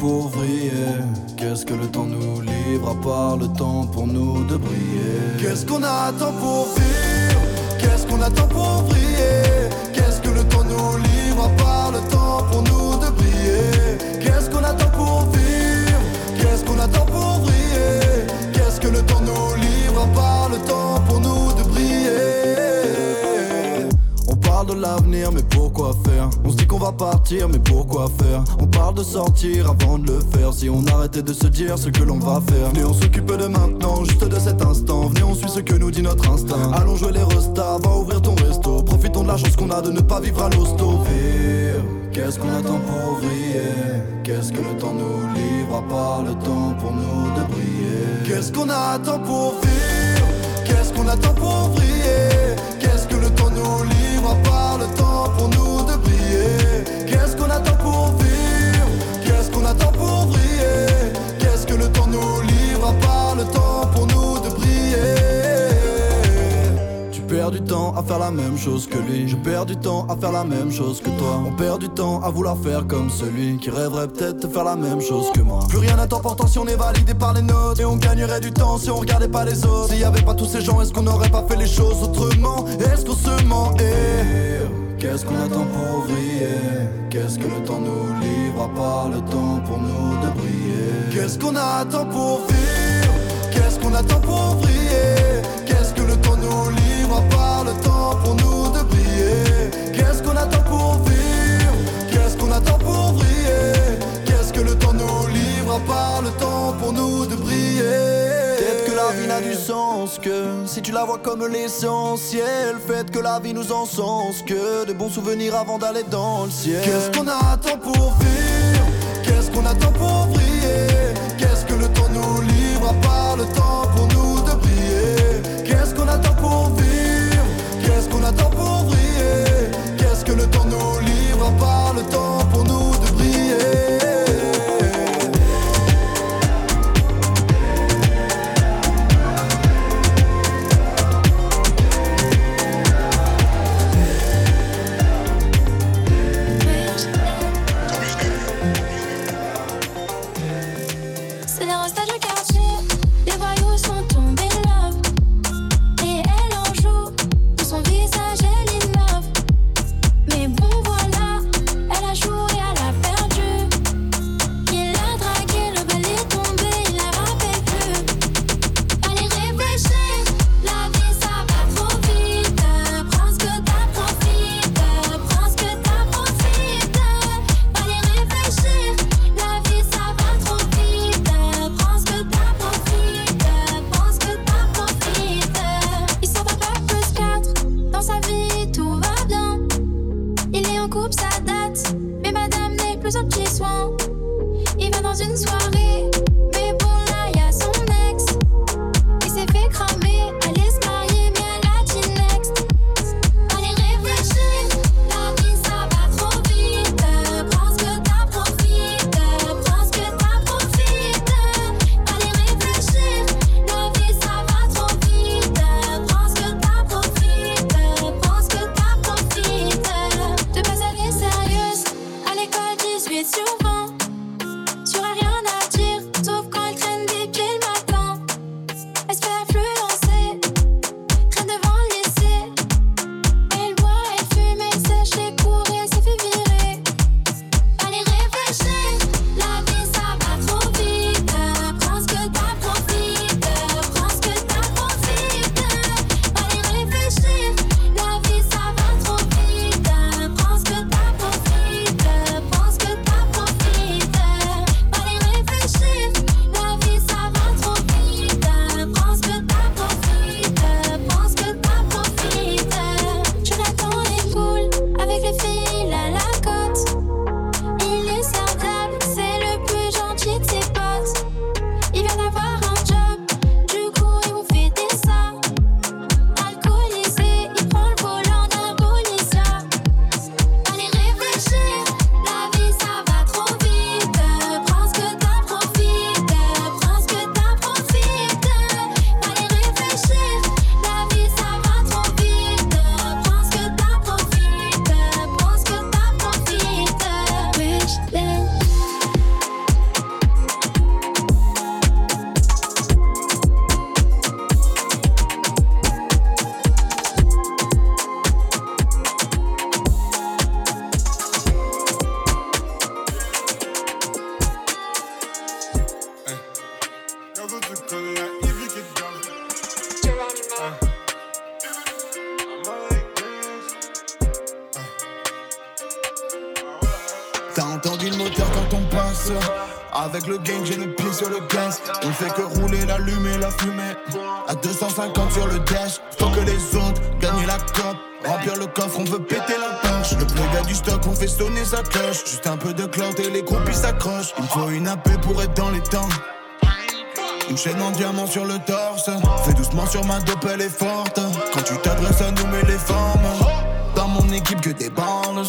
Pour vriller. Qu'est-ce que le temps nous livre à part le temps pour nous de briller? Qu'est-ce qu'on attend pour vivre? Qu'est-ce qu'on attend pour vriller? Qu'est-ce que le temps nous livre à part le temps pour nous de briller? Qu'est-ce qu'on attend pour vivre? Qu'est-ce qu'on attend pour vriller? Qu'est-ce que le temps nous livre à part le temps pour nous de briller? On parle de l'avenir mais pourquoi faire? On va partir mais pourquoi faire On parle de sortir avant de le faire. Si on arrêtait de se dire ce que l'on va faire. Venez on s'occupe de maintenant, juste de cet instant. Venez on suit ce que nous dit notre instinct. Allons jouer les restas, va ouvrir ton resto. Profitons de la chance qu'on a de ne pas vivre à l'hosto. Qu'est-ce qu'on attend pour vriller Qu'est-ce que le temps nous livre à part le temps pour nous de briller? Qu'est-ce qu'on attend pour vivre? Qu'est-ce qu'on attend pour vriller Qu'est-ce que le temps nous livre? Temps à faire la même chose que lui. Je perds du temps à faire la même chose que toi. On perd du temps à vouloir faire comme celui Qui rêverait peut-être de faire la même chose que moi. Plus rien n'est important si on est validé par les notes Et on gagnerait du temps si on regardait pas les autres. S'il y avait pas tous ces gens est-ce qu'on n'aurait pas fait les choses autrement? Est-ce qu'on se ment et Qu'est-ce qu'on attend pour vriller Qu'est-ce que le temps nous livre à part le temps pour nous de briller? Qu'est-ce qu'on attend pour vivre? Qu'est-ce qu'on attend pour vriller que si tu la vois comme l'essentiel Faites que la vie nous encense que de bons souvenirs avant d'aller dans le ciel. Qu'est-ce qu'on attend pour vivre? Qu'est-ce qu'on attend pour sur le dash, faut que les autres gagnent la cope. Remplir le coffre, on veut péter la punch. Le gars du stock, on fait sonner sa cloche. Juste un peu de clout et les groupies s'accrochent. Il faut une AP pour être dans les temps. Une chaîne en diamant sur le torse. Fais doucement sur ma dope, elle est forte. Quand tu t'adresses à nous, mais les femmes. Dans mon équipe, que des bandes.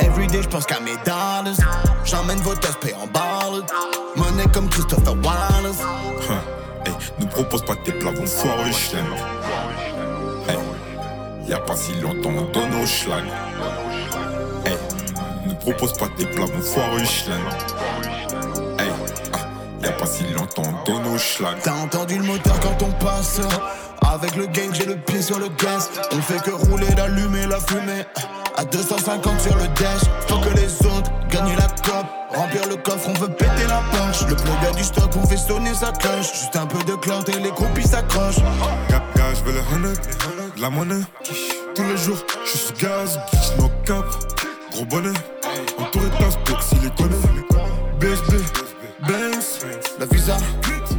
Everyday, j'pense qu'à mes dollars. J'emmène vos aspects en balles. Monnaie comme Christopher Wallace. Propose pas tes plats, chlem. Hey, y'a pas si longtemps, on donne au schlag. Hey, ne propose pas tes plats, foirer, chlem. Hey, ah, y'a pas si longtemps, on donne au schlag. T'as entendu le moteur quand on passe? Avec le gang, j'ai le pied sur le gaz. On fait que rouler, l'allumer, la fumée. À 250 sur le dash, faut que les autres gagnent la cop. Remplir le coffre, on veut péter la punch. Le plug du stock, on fait sonner sa cloche. Juste un peu de clout et les groupies s'accrochent. Cap, je veux le honey, la monnaie. Tous les jours, je suis sous gaz, bitch, no cap. Gros bonnet, entouré de passeports, s'il les connaît. BSB, Benz, la visa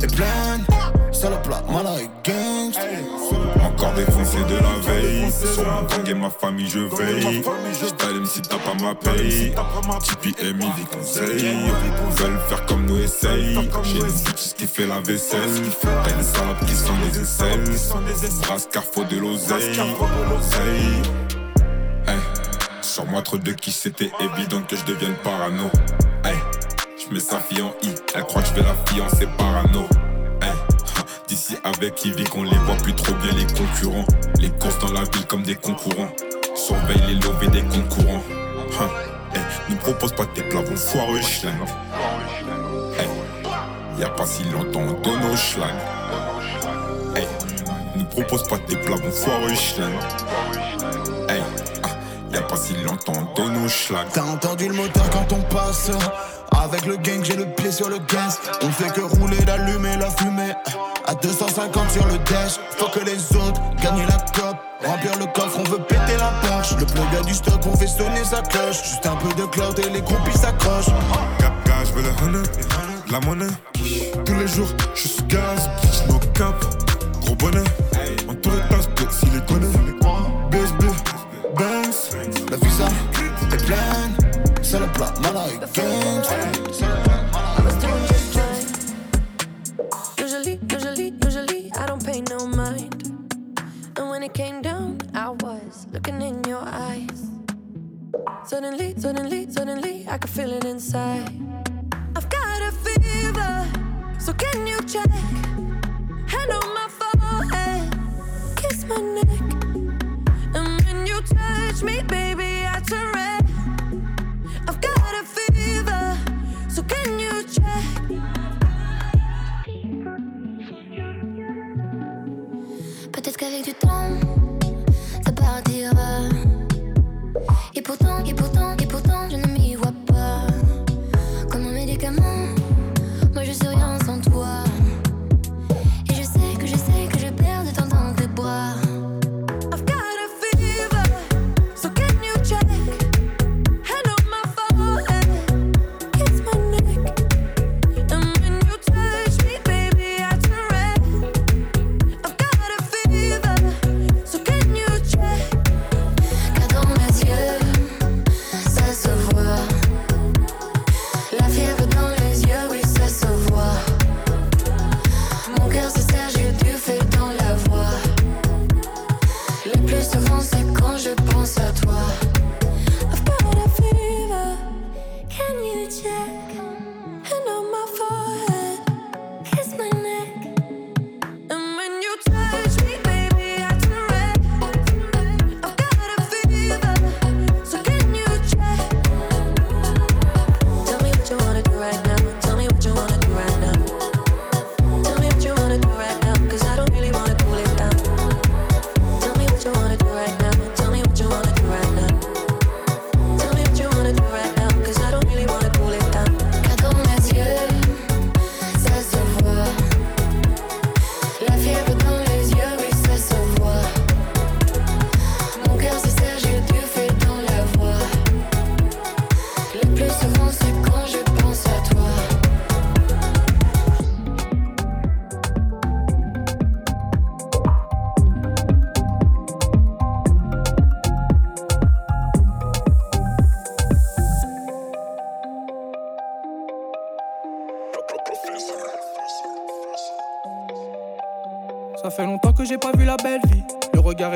est pleine. Salope plat, malade gang. Défoncé de la veille. Sur mon gang et ma famille, je veille. J't'allume si t'as pas ma paye. Tipeee et Mivi conseil. Veulent faire comme nous essaye. J'ai une boutique qui fait la vaisselle. T'as des salopes qui sont des aisselles. Brasse car faut de l'oseille. Hey. Sur moi trop de qui c'était évident que je devienne parano. Hey. Je mets sa fille en I, elle croit que je vais la fiancer parano. Hey. D'ici avec Ivy qu'on les voit plus trop bien les concurrents. Les courses dans la ville comme des concurrents. Surveille les levées des concurrents. Hein. Hey, ne propose pas tes plats, vont foireux schlag. Hey, y a pas si longtemps on donne au schlag. Hey, ne propose pas tes plats, vont foireux schlag. Hey, ah, y a pas si longtemps on donne au. T'as entendu le moteur quand on passe avec le gang, j'ai le pied sur le gaz. On fait que rouler, d'allumer la fumée. À 250 sur le dash, faut que les autres gagnent la cop. Remplir le coffre, on veut péter la poche. Le plug du stock, on fait sonner sa cloche. Juste un peu de cloud et les groupies s'accrochent. Cap, je veux le honey, la monnaie. Tous les jours, je suis gaz, no cap. Gros bonnet, entouré de s'il les connaît. C'est le plat, malade gang. Usually, usually, usually, I don't pay no mind. And when it came down, I was looking in your eyes. Suddenly, suddenly, suddenly, I could feel it inside.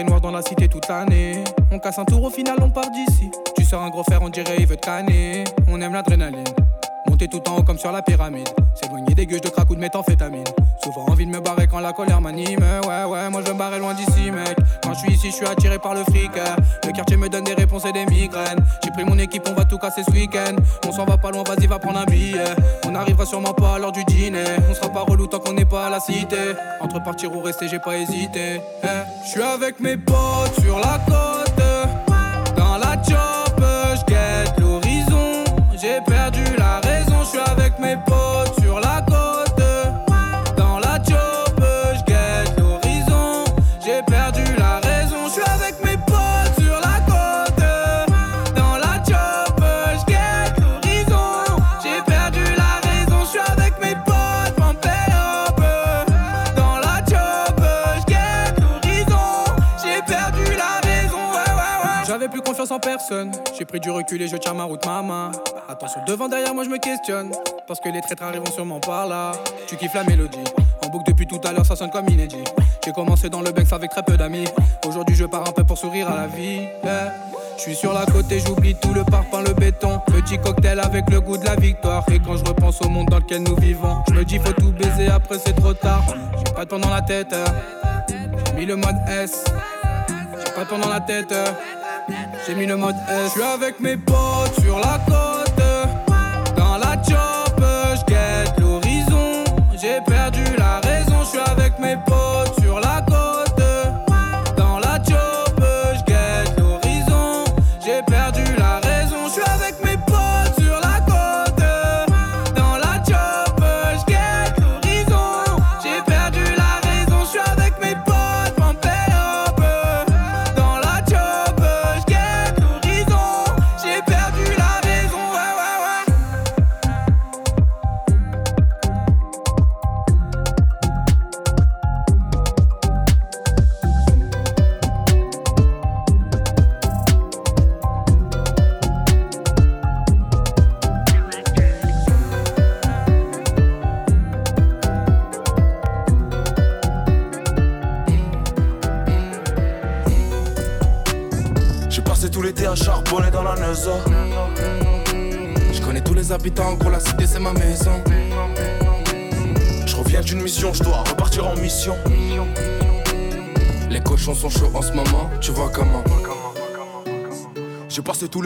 Noir dans la cité toute l'année. On casse un tour, au final on part d'ici. Tu sors un gros fer, on dirait il veut te. On aime l'adrénaline. Monter tout en haut comme sur la pyramide. S'éloigner des gueuches de crack ou de méthamphétamine. Souvent envie de me barrer quand la colère m'anime. Ouais, ouais, moi je me barrer loin d'ici, mec. Je suis attiré par le fric. Le quartier me donne des réponses et des migraines. J'ai pris mon équipe, on va tout casser ce week-end. On s'en va pas loin, vas-y, va prendre un billet. On arrivera sûrement pas à l'heure du dîner. On sera pas relou tant qu'on n'est pas à la cité. Entre partir ou rester, j'ai pas hésité. Eh, je suis avec mes potes sur la côte. Dans la chop, je l'horizon. J'ai perdu la raison, je suis avec mes potes Personne. J'ai pris du recul et je tiens ma route, ma main. Attention, devant, derrière, moi je me questionne. Parce que les traîtres arriveront sûrement par là. Tu kiffes la mélodie. En boucle depuis tout à l'heure, ça sonne comme inédit. J'ai commencé dans le Banks avec très peu d'amis. Aujourd'hui, je pars un peu pour sourire à la vie. Je suis sur la côte et j'oublie tout le parpaing, le béton. Petit cocktail avec le goût de la victoire. Et quand je repense au monde dans lequel nous vivons, je me dis faut tout baiser après c'est trop tard. J'ai pas de temps dans la tête. euh. J'ai mis le mode S. J'ai pas de temps dans la tête. J'ai mis le mode S. Je suis avec mes potes sur la côte.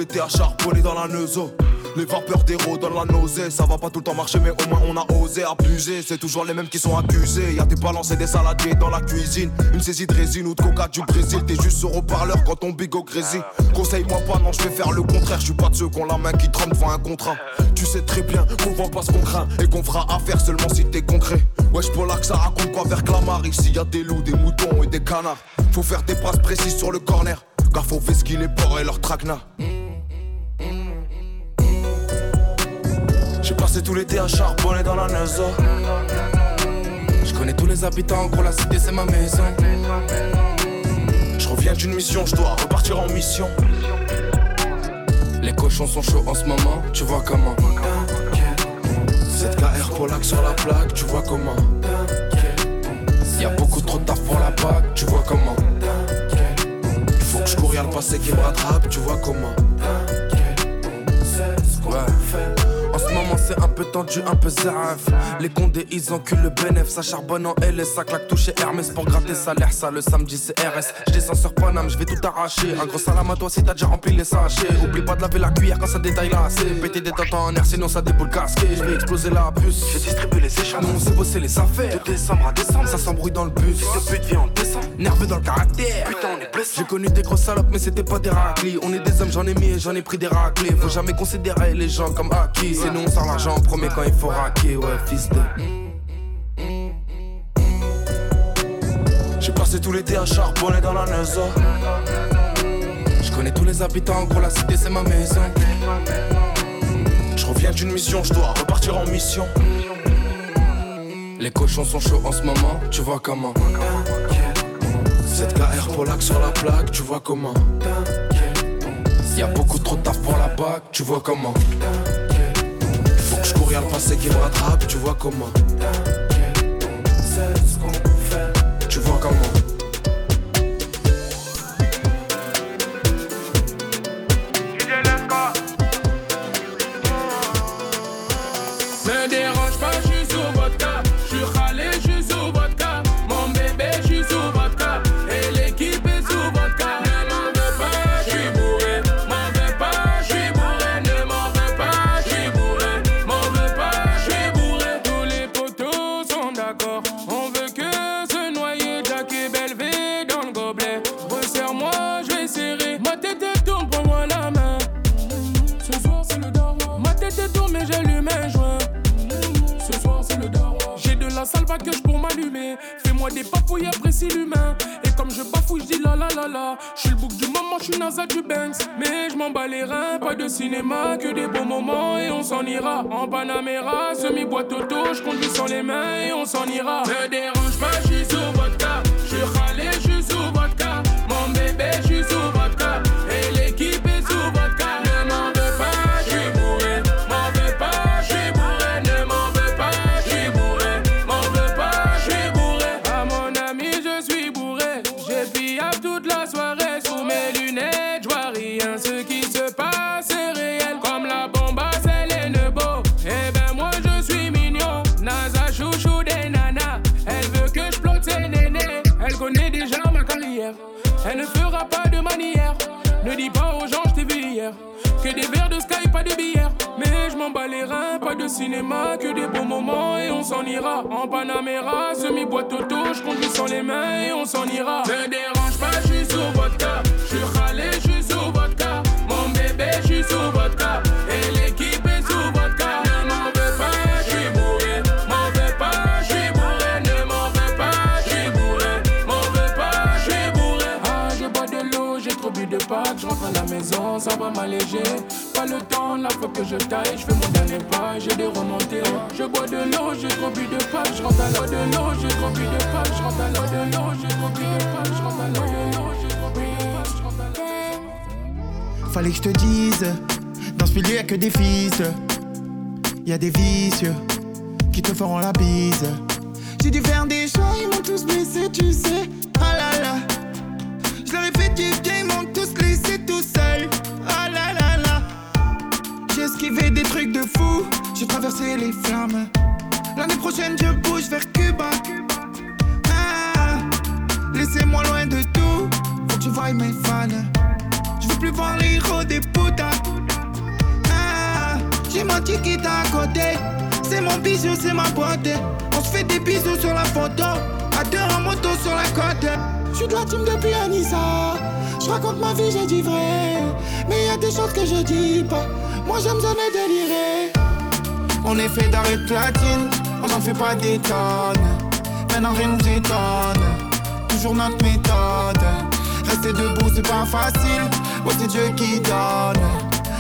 L'été à dans la Neuza. Les vapeurs d'héros donnent la nausée. Ça va pas tout le temps marcher, mais au moins on a osé abuser. C'est toujours les mêmes qui sont accusés. Y a des balances et des saladiers dans la cuisine. Une saisie de résine ou de coca du Brésil. T'es juste sur haut-parleur quand ton bigot grésille. Conseille-moi pas, non, je vais faire le contraire. Je suis pas de ceux qui ont la main qui tremble devant un contrat. Tu sais très bien qu'on vend pas ce qu'on craint et qu'on fera affaire seulement si t'es concret. Wesh, pour que ça raconte quoi vers Clamart? Ici y a des loups, des moutons et des canards. Faut faire des passes précises sur le corner. Car faut vesquiller les porcs et leurs traquenards. J'ai passé tout l'été à charbonner dans la Neuza. Je connais tous les habitants, gros la cité c'est ma maison. Je reviens d'une mission, je dois repartir en mission. Les cochons sont chauds en ce moment, tu vois comment. 7KR Polak sur la plaque, tu vois comment. Y'a beaucoup trop de taf pour la bague, tu vois comment. Faut que je cours, y'a le passé qui me rattrape, tu vois comment. Ouais. Ce c'est un peu tendu, un peu zaf. Les condés ils enculent le bénéf. Ça charbonne en LS, ça claque toucher Hermès. Pour gratter salaire, ça le samedi c'est RS Je descends sur Paname, je vais tout arracher. Un gros salam à toi si t'as déjà rempli les sachets. Oublie pas de laver la cuillère quand ça détaille là C'est péter des tentes en air sinon ça déboule casqué. Je vais exploser la puce, je distribue les échanges Nous on sait bosser les affaires. De décembre à décembre, ça s'embrouille dans le bus. Le pute vient en décembre, nerveux dans le caractère. Putain on est blessé J'ai connu des grosses salopes mais c'était pas des raclis. On est des hommes, j'en ai mis et j'en ai pris des raclés. Faut jamais considérer les gens comme acquis. Sinon on sort l'argent en premier quand il faut raquer Ouais fils de J'ai passé tout l'été à charbonner dans la Neuza. Je connais tous les habitants, gros la cité c'est ma maison. Je reviens d'une mission, je dois repartir en mission. Les cochons sont chauds en ce moment, tu vois comment. 7KR Polak sur la plaque, tu vois comment. Y'a beaucoup trop de taf pour la bague, tu vois comment. Y'a le passé qui me rattrape, tu vois comment. Tu vois comment. Et comme je bafouille, je dis la la la la. Je suis le bouc du moment, je suis Naza du Banks. Mais je m'en bats les reins, pas de cinéma, que des bons moments et on s'en ira. En Panamera, semi-boîte auto, je conduis sans les mains et on s'en ira. Ne dérange pas, je suis sous vodka. Je suis râlé, je suis sous vodka. Mon bébé, je suis sous vodka. Fera pas de manière. Ne dis pas aux gens, je t'ai vu hier. Que des verres de sky, pas de bière. Mais je m'en bats les reins, pas de cinéma, que des bons moments et on s'en ira. En Panamera, semi-boîte auto, je conduis sans les mains et on s'en ira. Va m'alléger. Pas le temps, la fois que je taille, je fais mon dernier pas, j'ai des remontées. Je bois de l'eau, j'ai trop bu de pâtes. Je rentre à l'eau de l'eau, j'ai trop bu de pâtes. Je rentre à l'eau de l'eau, j'ai trop bu de pâtes. Je rentre à l'eau de l'eau, j'ai trop bu de pâtes. Je rentre à l'eau. Fallait que je te dise, dans ce milieu y'a que des fils. Y a des vicieux qui te feront la bise. J'ai dû faire des choix, ils m'ont tous blessé, tu sais. Ah là là. Je leur ai fait du bien, ils m'ont tous laissé tout seul. J'ai esquivé des trucs de fou, j'ai traversé les flammes. L'année prochaine, je bouge vers Cuba. Ah, laissez-moi loin de tout, faut que tu voies mes fans. Je veux plus voir les héros des putas. Ah, j'ai mon ticket à côté. C'est mon bijou, c'est ma boîte. On se fait des bisous sur la photo. À deux en moto sur la côte. Je suis de la team depuis Anissa. Je raconte ma vie, j'ai dit vrai. Mais y a des choses que je dis pas. Moi j'aime donner délirer. On est fait d'arrêt platine. On n'en fait pas des tonnes. Maintenant rien nous étonne. Toujours notre méthode. Rester debout, c'est pas facile. Moi, c'est Dieu qui donne.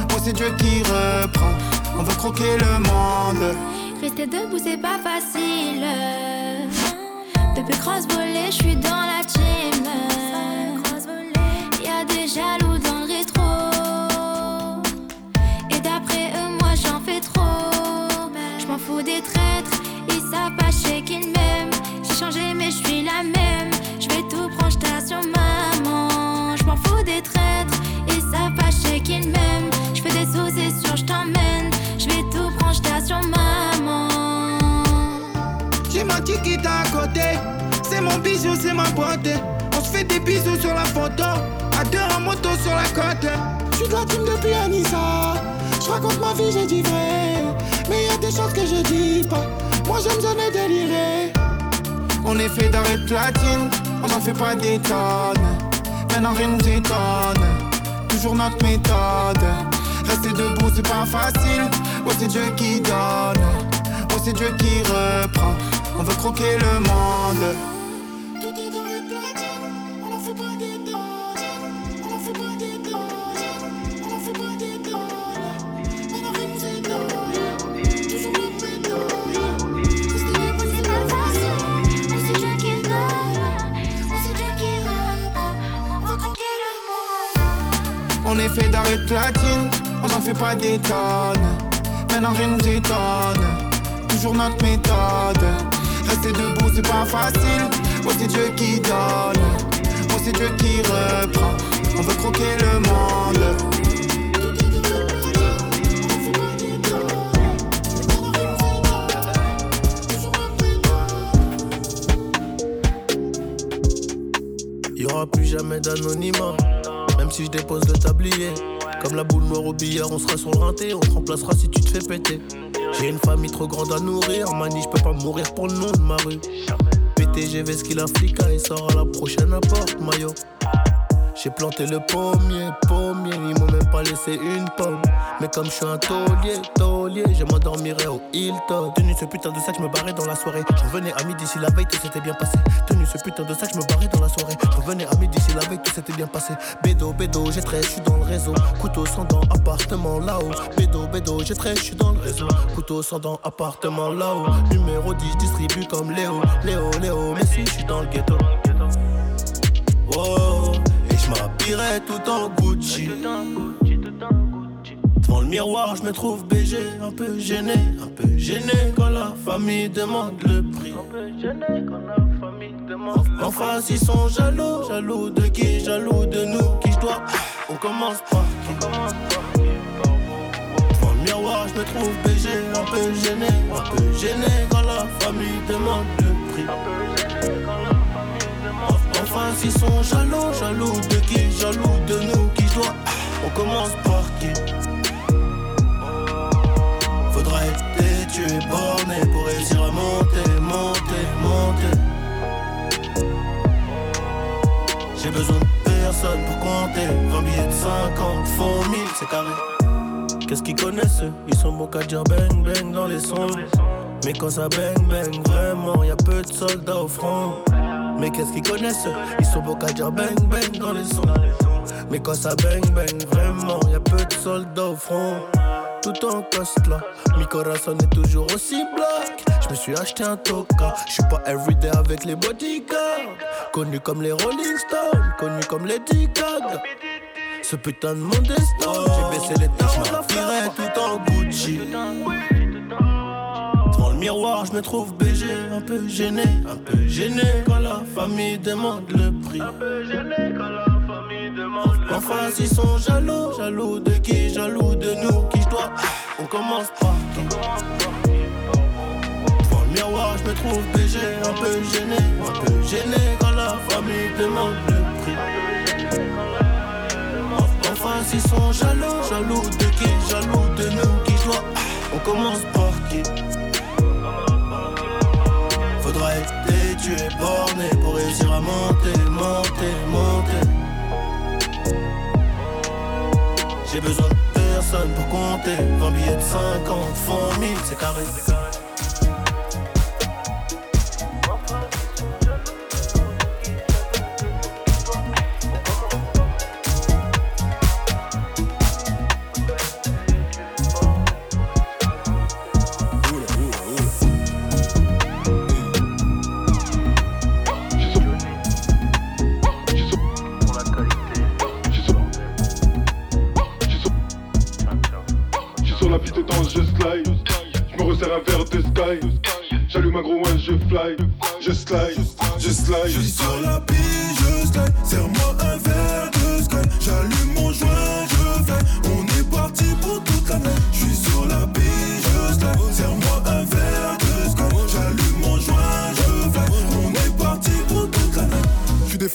Moi, c'est Dieu qui reprend. On veut croquer le monde. Rester debout, c'est pas facile. Depuis cross je suis dans la team. Y'a des jaloux Je fous des traîtres, ils savent pas chez qu'ils m'aiment. J'ai changé, mais je suis la même. Je vais tout prendre, j't'assure sur maman. Je m'en fous des traîtres, ils savent pas chez qu'ils m'aiment. Je fais des sous, c'est sûr, je t'emmène. Je vais tout prendre, j't'assure sur maman. J'ai mon ticket à côté. C'est mon bijou, c'est ma boîte. On se fait des bisous sur la photo. À deux en moto sur la côte. Je suis de la team depuis Anissa. Je raconte ma vie, j'ai dit vrai. Mais y a des choses que je dis pas. Moi j'aime donner délirer. On est fait d'arrêt de platine. On n'en fait pas des tonnes. Maintenant rien nous étonne. Toujours notre méthode. Rester debout, c'est pas facile. Ouais, c'est Dieu qui donne. Ouais, c'est Dieu qui reprend. On veut croquer le monde. On est fait d'arrêt platine, on n'en fait pas des tonnes. Maintenant rien nous étonne, toujours notre méthode. Rester debout c'est pas facile, moi c'est Dieu qui donne. Moi c'est Dieu qui reprend, on veut croquer le monde. Plus jamais d'anonymat, si je dépose le tablier. Comme la boule noire au billard, on sera sur le rinté, on te remplacera si tu te fais péter. J'ai une famille trop grande à nourrir, mani, je peux pas mourir pour le nom de ma rue. PTGV ce qu'il a flica et sort à la prochaine apporte, maillot. J'ai planté le pommier, pommier, ils m'ont même pas laisser une pomme. Mais comme je suis un taulier, taulier, je m'endormirai au Hilton. Tenu ce putain de sac, je me barrais dans la soirée. Je revenais à midi si la veille tout s'était bien passé. Tenu ce putain de sac, je me barrais dans la soirée. Je revenais à midi si la veille tout s'était bien passé. Bédo, bédo, j'ai très, je suis dans le réseau. Couteau sans dents, appartement là-haut. Bédo, bédo, j'ai très, je suis dans le réseau. Couteau sans dents, appartement là-haut. Numéro 10, distribue comme Léo. Léo, Léo, mais si je suis dans le ghetto. Et je m'habillerai tout en Gucci. Devant le miroir, je me trouve BG, un peu gêné, un peu gêné quand la famille demande le prix. Un peu gêné quand la famille demande le En face, ils sont jaloux, jaloux de qui Jaloux de nous, qui je dois. On commence par qui? Devant le miroir, je me trouve BG, un peu gêné, un peu gêné quand la famille demande le prix. Un peu gêné quand la ils sont jaloux, jaloux de qui Jaloux de nous, qui je dois. On commence par qui? Faudra être têtu et borné pour réussir à monter, monter, monter. J'ai besoin de personne pour compter. 20 billets de 50, font 1000, c'est carré. Qu'est-ce qu'ils connaissent eux? Ils sont bons qu'à dire bang bang dans les sons. Mais quand ça bang bang, vraiment, y a peu de soldats au front. Mais qu'est-ce qu'ils connaissent Ils sont bons qu'à dire bang bang dans les sons. Mais quand ça bang bang, vraiment, y a peu de soldats au front. Tout en coste là, mi corazon est toujours aussi black. Je me suis acheté un toka, je suis pas everyday avec les bodyguards. Connu comme les Rolling Stones, connu comme les Gaga. Ce putain de monde est j'ai baissé les je m'habillerai tout en Gucci. Miroir, je me trouve BG, un peu gêné, un peu gêné quand la famille demande le prix. Un peu gêné quand la famille demande le prix. En face, ils sont jaloux, jaloux de qui, jaloux de nous, qui je dois. On commence par qui Devant le miroir, je me trouve BG, un peu gêné, un peu gêné quand la famille demande le prix. En face, ils sont jaloux, jaloux de qui, jaloux de nous, qui je dois. On commence par qui? Têtu et borné pour réussir à monter, monter, monter. J'ai besoin de personne pour compter. 20 billets de 50, font 1000, c'est carré. Un gros one, je fly. Je slide, je slide. Je suis sur la piste, je slide. Serre-moi un verre de sky. J'allume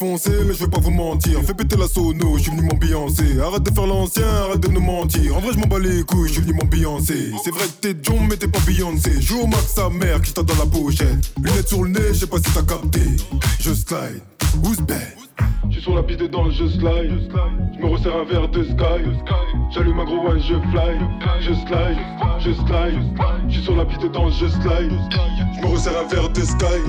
mais je vais pas vous mentir. Fais péter la sono, je suis venu m'ambiancer. Arrête de faire l'ancien, arrête de nous mentir. En vrai, je m'en bats les couilles, je suis venu m'ambiancer. C'est vrai que t'es John, mais t'es pas Beyoncé. Joue au max sa mère qui t'a dans la pochette. Lunettes sur le nez, je sais pas si t'as capté. Je slide, who's bad? Je suis sur la piste dans je slide. Je me resserre un verre de sky. J'allume un gros one, je fly. Je slide, je slide. Je suis sur la piste dans je slide. Je me resserre un verre de sky.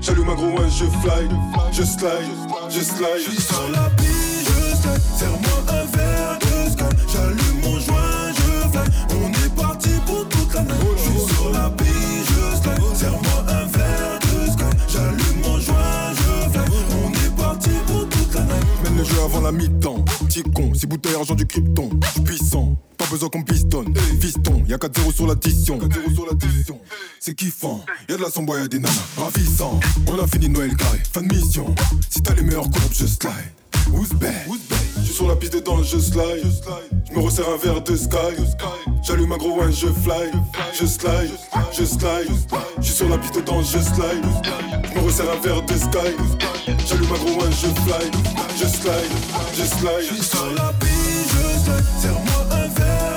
J'allume un gros one, je fly. Je slide, je slide. Je suis sur la piste, je slide. Serre-moi un verre de sky. J'allume mon joint, je fly. On est parti pour toute la nuit. Jeu avant la mi-temps. Petit con, c'est bouteille argent du krypton. Puissant, pas besoin qu'on pistonne. Fiston, y'a 4-0 sur l'addition. 4-0 sur l'addition. C'est kiffant, y'a de la sombre, y'a des nanas. Ravissant, on a fini Noël carré. Fin de mission, si t'as les meilleurs courbes, je slide. Who's bad? Je suis sur la piste dans je slide. Je me resserre un verre de sky. J'allume un gros one, je fly. Je slide, je slide. Je suis sur la piste dans je slide. Je me resserre un verre de sky. J'allume un gros one, je fly. Je slide, je Je slide. suis sur la piste, je slide. Serre-moi un verre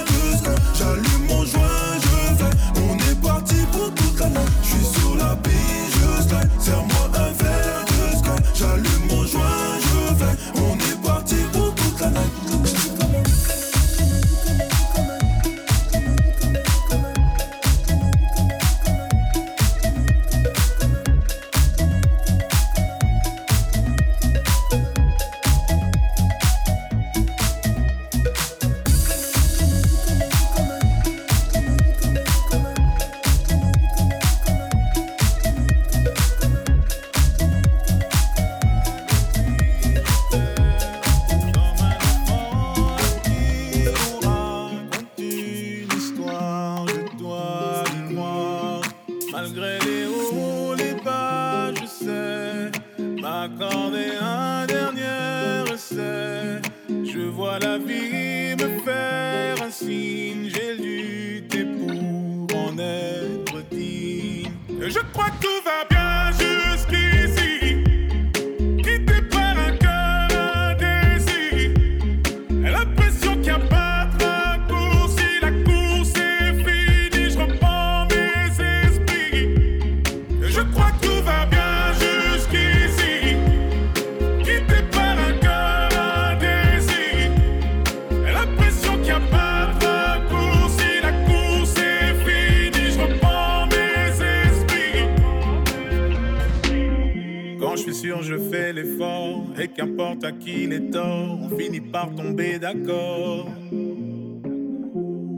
Qu'importe à qui les torts, on finit par tomber d'accord.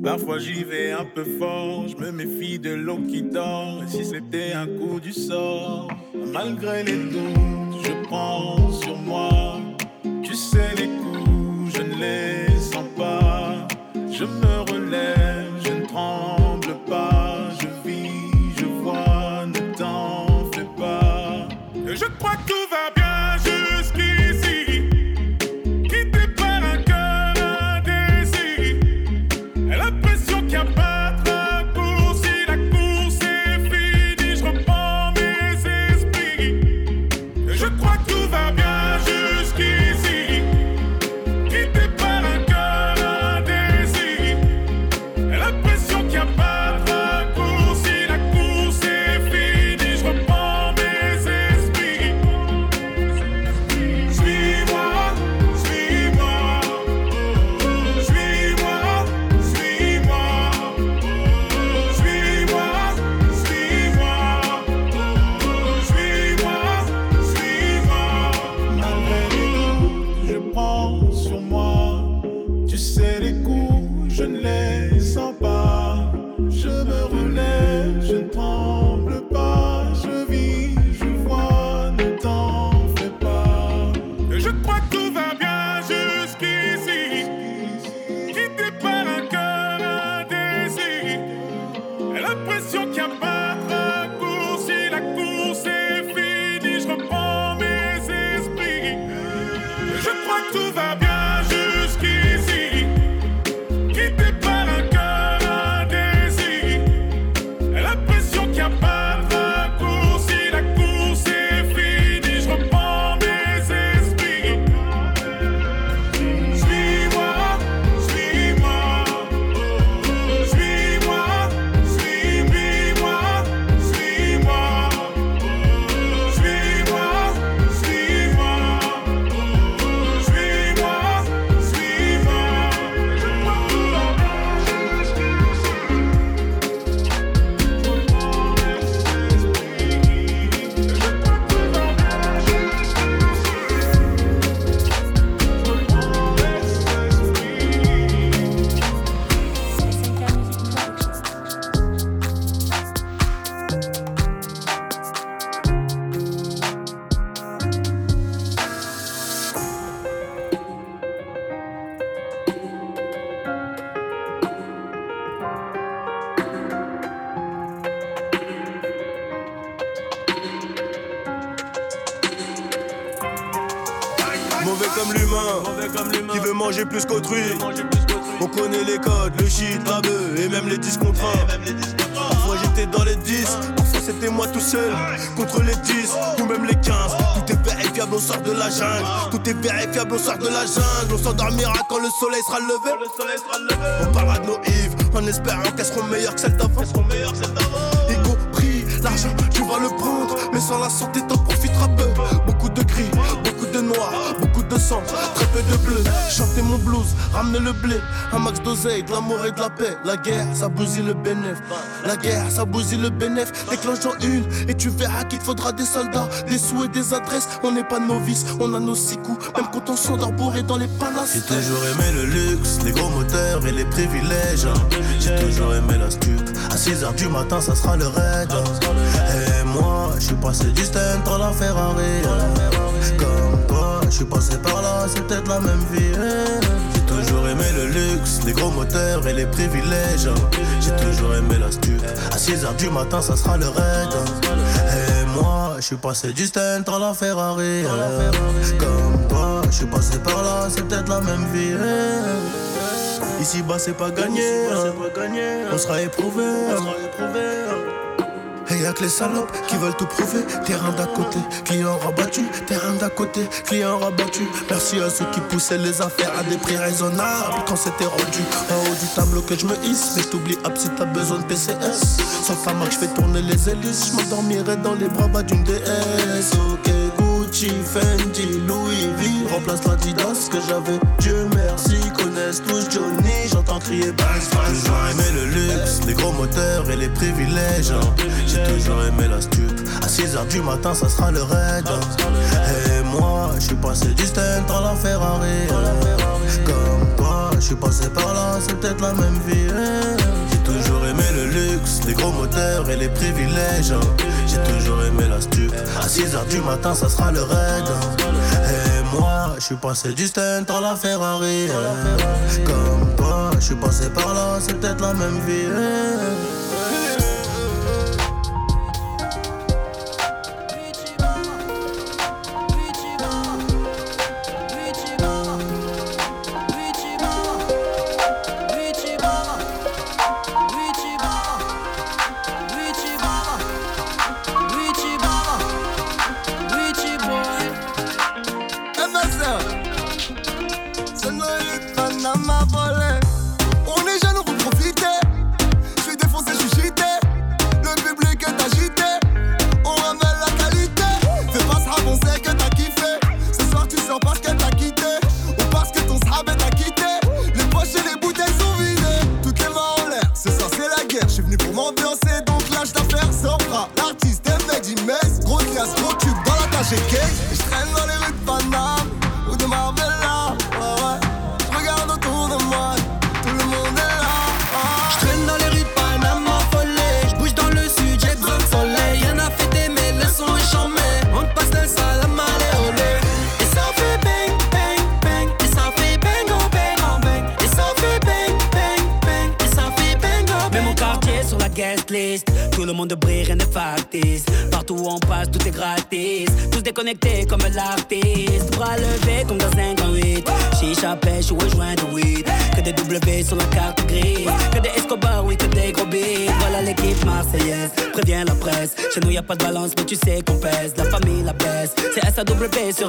Parfois j'y vais un peu fort, je me méfie de l'eau qui dort. Et si c'était un coup du sort, malgré les doutes, je prends sur moi. Tu sais, les plus qu'autrui. On connaît les codes, le shit, la bœuf et même les 10 contre 1. Parfois j'étais dans les 10, parfois c'était moi tout seul contre les 10 ou même les 15. Tout est vérifiable, on sort de la jungle. Tout est vérifiable, on sort de la jungle. On s'endormira quand le soleil sera levé. On parlera de nos Yves en espérant qu'elles seront meilleures que celles d'avant. Ego, prix, l'argent, tu vas le prendre. Mais sans la santé, t'en profiteras peu. Beaucoup de gris, très peu de bleu. Chanter mon blues, ramener le blé, un max d'oseille, de l'amour et de la paix. La guerre, ça bousille le bénéf. La guerre, ça bousille le bénéf. Déclenche en une, et tu verras qu'il faudra des soldats, des sous et des adresses. On n'est pas novices, on a nos six coups, même quand on s'endort bourré dans les palaces. J'ai toujours aimé le luxe, les gros moteurs et les privilèges. J'ai toujours aimé la stup. À 6h du matin, ça sera le raid. Et moi, je suis passé du stand dans la Ferrari. Comme toi, je suis passé par là, c'est peut-être la même vie. J'ai toujours aimé le luxe, les gros moteurs et les privilèges. J'ai toujours aimé la stup. À 6h du matin, ça sera le raid. Et moi, je suis passé du stand dans la Ferrari. Comme toi, je suis passé par là, c'est peut-être la même vie. Ici bas c'est pas gagné, on sera éprouvé. Y'a que les salopes qui veulent tout prouver. Terrain d'à côté, client rabattu. Terrain d'à côté, client rabattu. Merci à ceux qui poussaient les affaires à des prix raisonnables quand c'était rendu. En haut du tableau que je me hisse, mais t'oublies hop si t'as besoin de PCS. Sans femme, je fais tourner les hélices. Je m'endormirai dans les bras bas d'une déesse. Ok, Gucci, Fendi, Louis V. Remplace l'Adidas que j'avais. Dieu merci, connaissent tous Johnny. J'entends crier bass, bass, Toujours aimé le luxe, les gros moteurs et les privilèges. J'ai toujours aimé la stup. À 6h du matin, ça sera le raid. Et moi, je suis passé du stand dans la Ferrari. Comme toi, je suis passé par là, c'est peut-être la même vie. J'ai toujours aimé le luxe, les gros moteurs et les privilèges. J'ai toujours aimé la stup. À 6h du matin, ça sera le raid. Et moi, je suis passé du stand dans la Ferrari. Comme toi, je suis passé par là, c'est peut-être la même vie.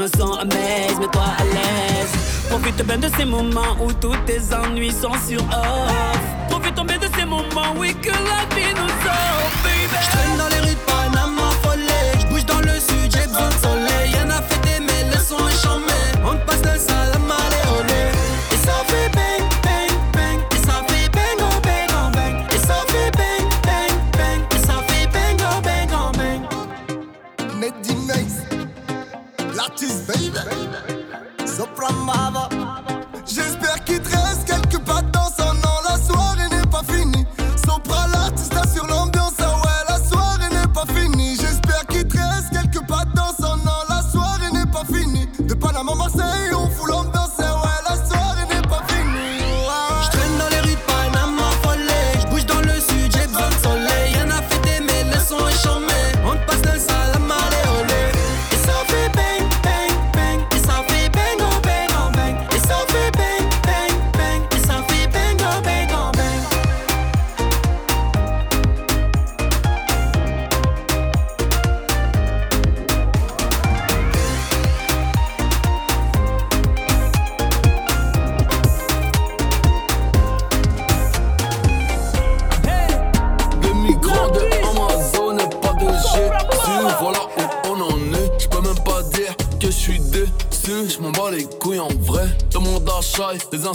Son amaze. Mets-toi à l'aise. Profite bien de ces moments où tous tes ennuis sont sur off. Profitons bien de ces moments, oui, que la vie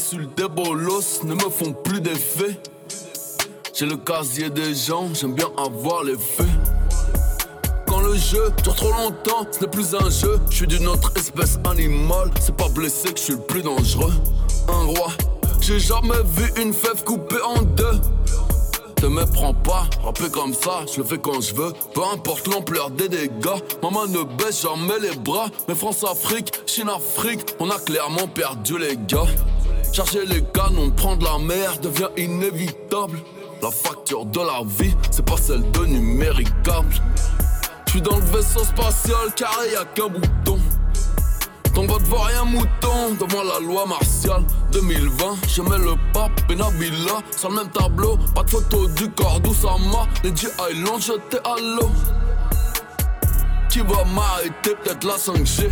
insultes des bolos Ne me font plus d'effet J'ai le casier des gens J'aime bien avoir les faits quand le jeu dure trop longtemps, ce n'est plus un jeu. Je suis d'une autre espèce animale. C'est pas blessé que je suis le plus dangereux. Un roi, j'ai jamais vu une fève coupée en deux. Te méprends pas, rapper comme ça, je le fais quand je veux. Peu importe l'ampleur des dégâts, maman ne baisse jamais les bras. Mais France-Afrique, Chine-Afrique, on a clairement perdu les gars. Charger les canons, prendre la mer devient inévitable. La facture de la vie, c'est pas celle de numéricable. Je suis dans le vaisseau spatial carré, y'a qu'un bouton. ton vote vaut rien mouton devant la loi martiale 2020 Je mets le pape et Nabila sur le même tableau Pas de photo du corps d'Oussama Les G Island jeté à l'eau Qui va m'arrêter? Peut-être la 5G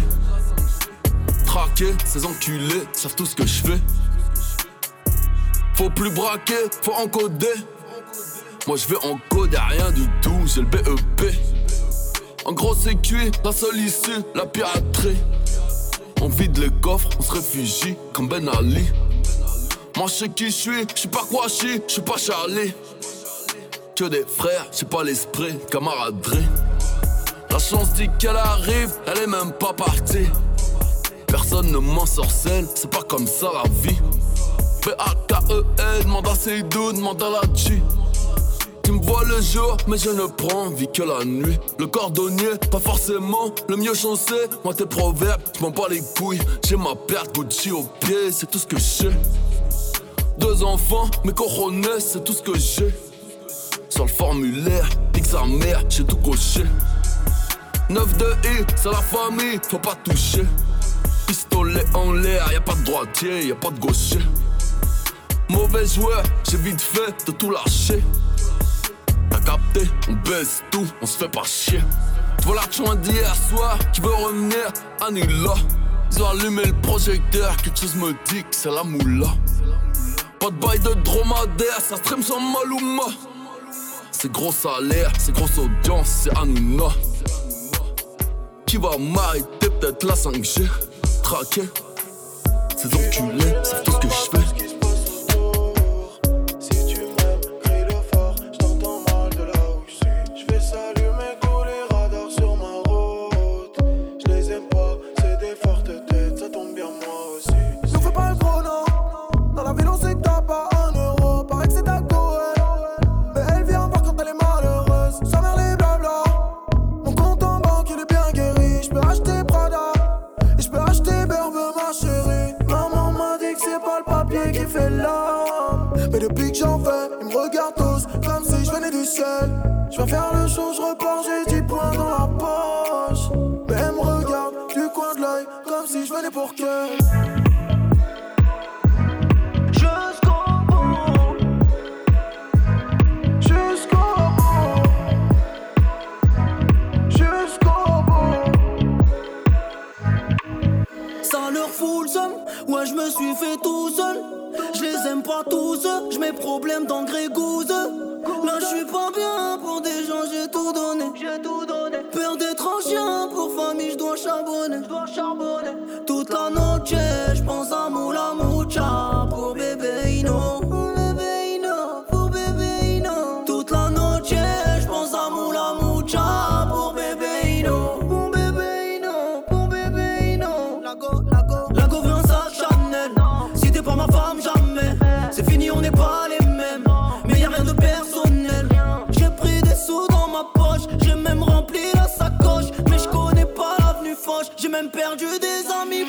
Traquer, ces enculés savent tout ce que je fais Faut plus braquer, faut encoder Moi je vais encoder rien du tout, j'ai le BEP en gros c'est cuit, la seule issue, la piraterie on vide les coffres, on se réfugie comme Ben Ali. Moi je sais qui je suis, je suis pas quoi je suis, pas Charlie. Que des frères, j'ai pas l'esprit, camaraderie. La chance dit qu'elle arrive, elle est même pas partie. Personne ne m'en sorcelle, c'est pas comme ça la vie. P-A-K-E-L, demande à Seydou, demande à la G. Tu me vois le jour, mais je ne prends vie que la nuit. Le cordonnier, pas forcément le mieux chancé. Moi, tes proverbes, je m'en bats les couilles. J'ai ma perte Gucci au pied, c'est tout ce que j'ai. Deux enfants, mes coronets, c'est tout ce que j'ai. Sur le formulaire, pique sa j'ai tout coché. 9 de I, c'est la famille, faut pas toucher. Pistolet en l'air, y a pas de droitier, y a pas de gaucher. Mauvais joueur, j'ai vite fait de tout lâcher capté, on baisse tout, on se fait pas chier. Vois l'argent d'hier soir qui veut revenir, annule-la. Ils ont allumé le projecteur, quelque chose me dit que c'est la moula. Pas de bail de dromadaire, ça stream sans Maluma. C'est gros salaire, c'est grosse audience, c'est Hanouna. Qui va m'arrêter, peut-être la 5G. Traqué, c'est enculé, c'est tout ce que je fais. Je vais faire le show, je repars, j'ai 10 points dans la poche. Mais elle me regarde du coin de l'œil, comme si je venais pour que. Je me suis fait tout seul. Je les aime pas tous, je mets problème dans Grégouze. Là, je suis pas bien pour des gens, j'ai tout donné. J'ai tout donné. Peur d'être en chien, pour famille, je dois charbonner. dois charbonner. Toute la noche, je pense à Moula Moucha pour bébé Ino. Même perdu des amis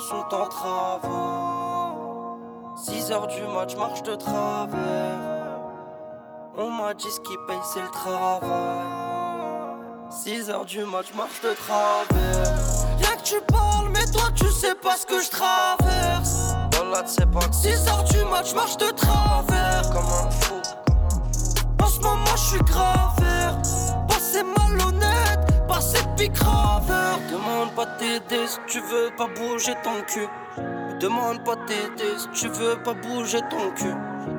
sont en travaux. 6 heures du match, marche de travers. On m'a dit ce qui paye, c'est le travail. 6 heures du match, marche de travers. Y'a que tu parles, mais toi tu sais pas ce que je traverse. 6 heures du match, marche de travers. Comme un fou. En ce moment, je suis gravère. Passé malhonnête passez picraveur. Demande pas t'aider si tu veux pas bouger ton cul. Demande pas t'aider si tu veux pas bouger ton cul.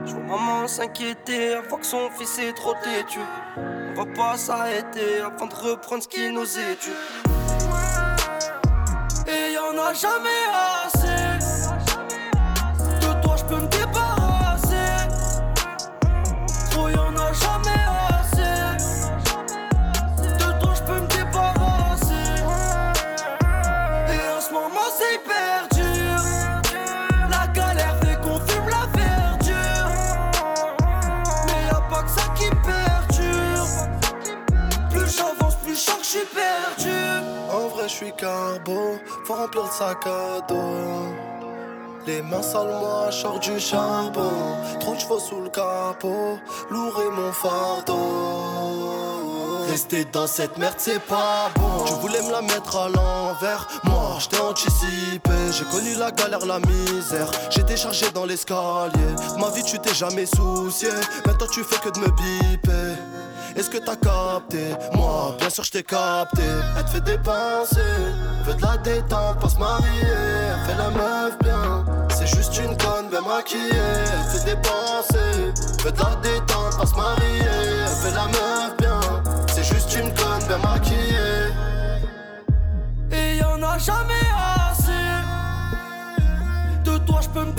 Je vois maman s'inquiéter avant que son fils est trop têtu. On va pas s'arrêter avant de reprendre ce qui nous est dû. Et y'en a jamais remplir le sac à dos. Les mains sales, moi, sors du charbon. Trop de chevaux sous le capot, lourd est mon fardeau. Rester dans cette merde, c'est pas bon. Tu voulais me la mettre à l'envers, moi, je t'ai anticipé. J'ai connu la galère, la misère. J'étais chargé dans l'escalier. Ma vie, tu t'es jamais soucié. Maintenant, tu fais que de me biper. Est-ce que t'as capté? Moi, bien sûr, je t'ai capté. Elle te fait dépenser, veut de la détente, pas se marier. Elle fait la meuf bien, c'est juste une conne bien maquillée. Elle fait dépenser, veut de la détente, pas se marier. Elle fait la meuf bien, c'est juste une conne bien maquillée. Et y'en a jamais assez. De toi, je peux me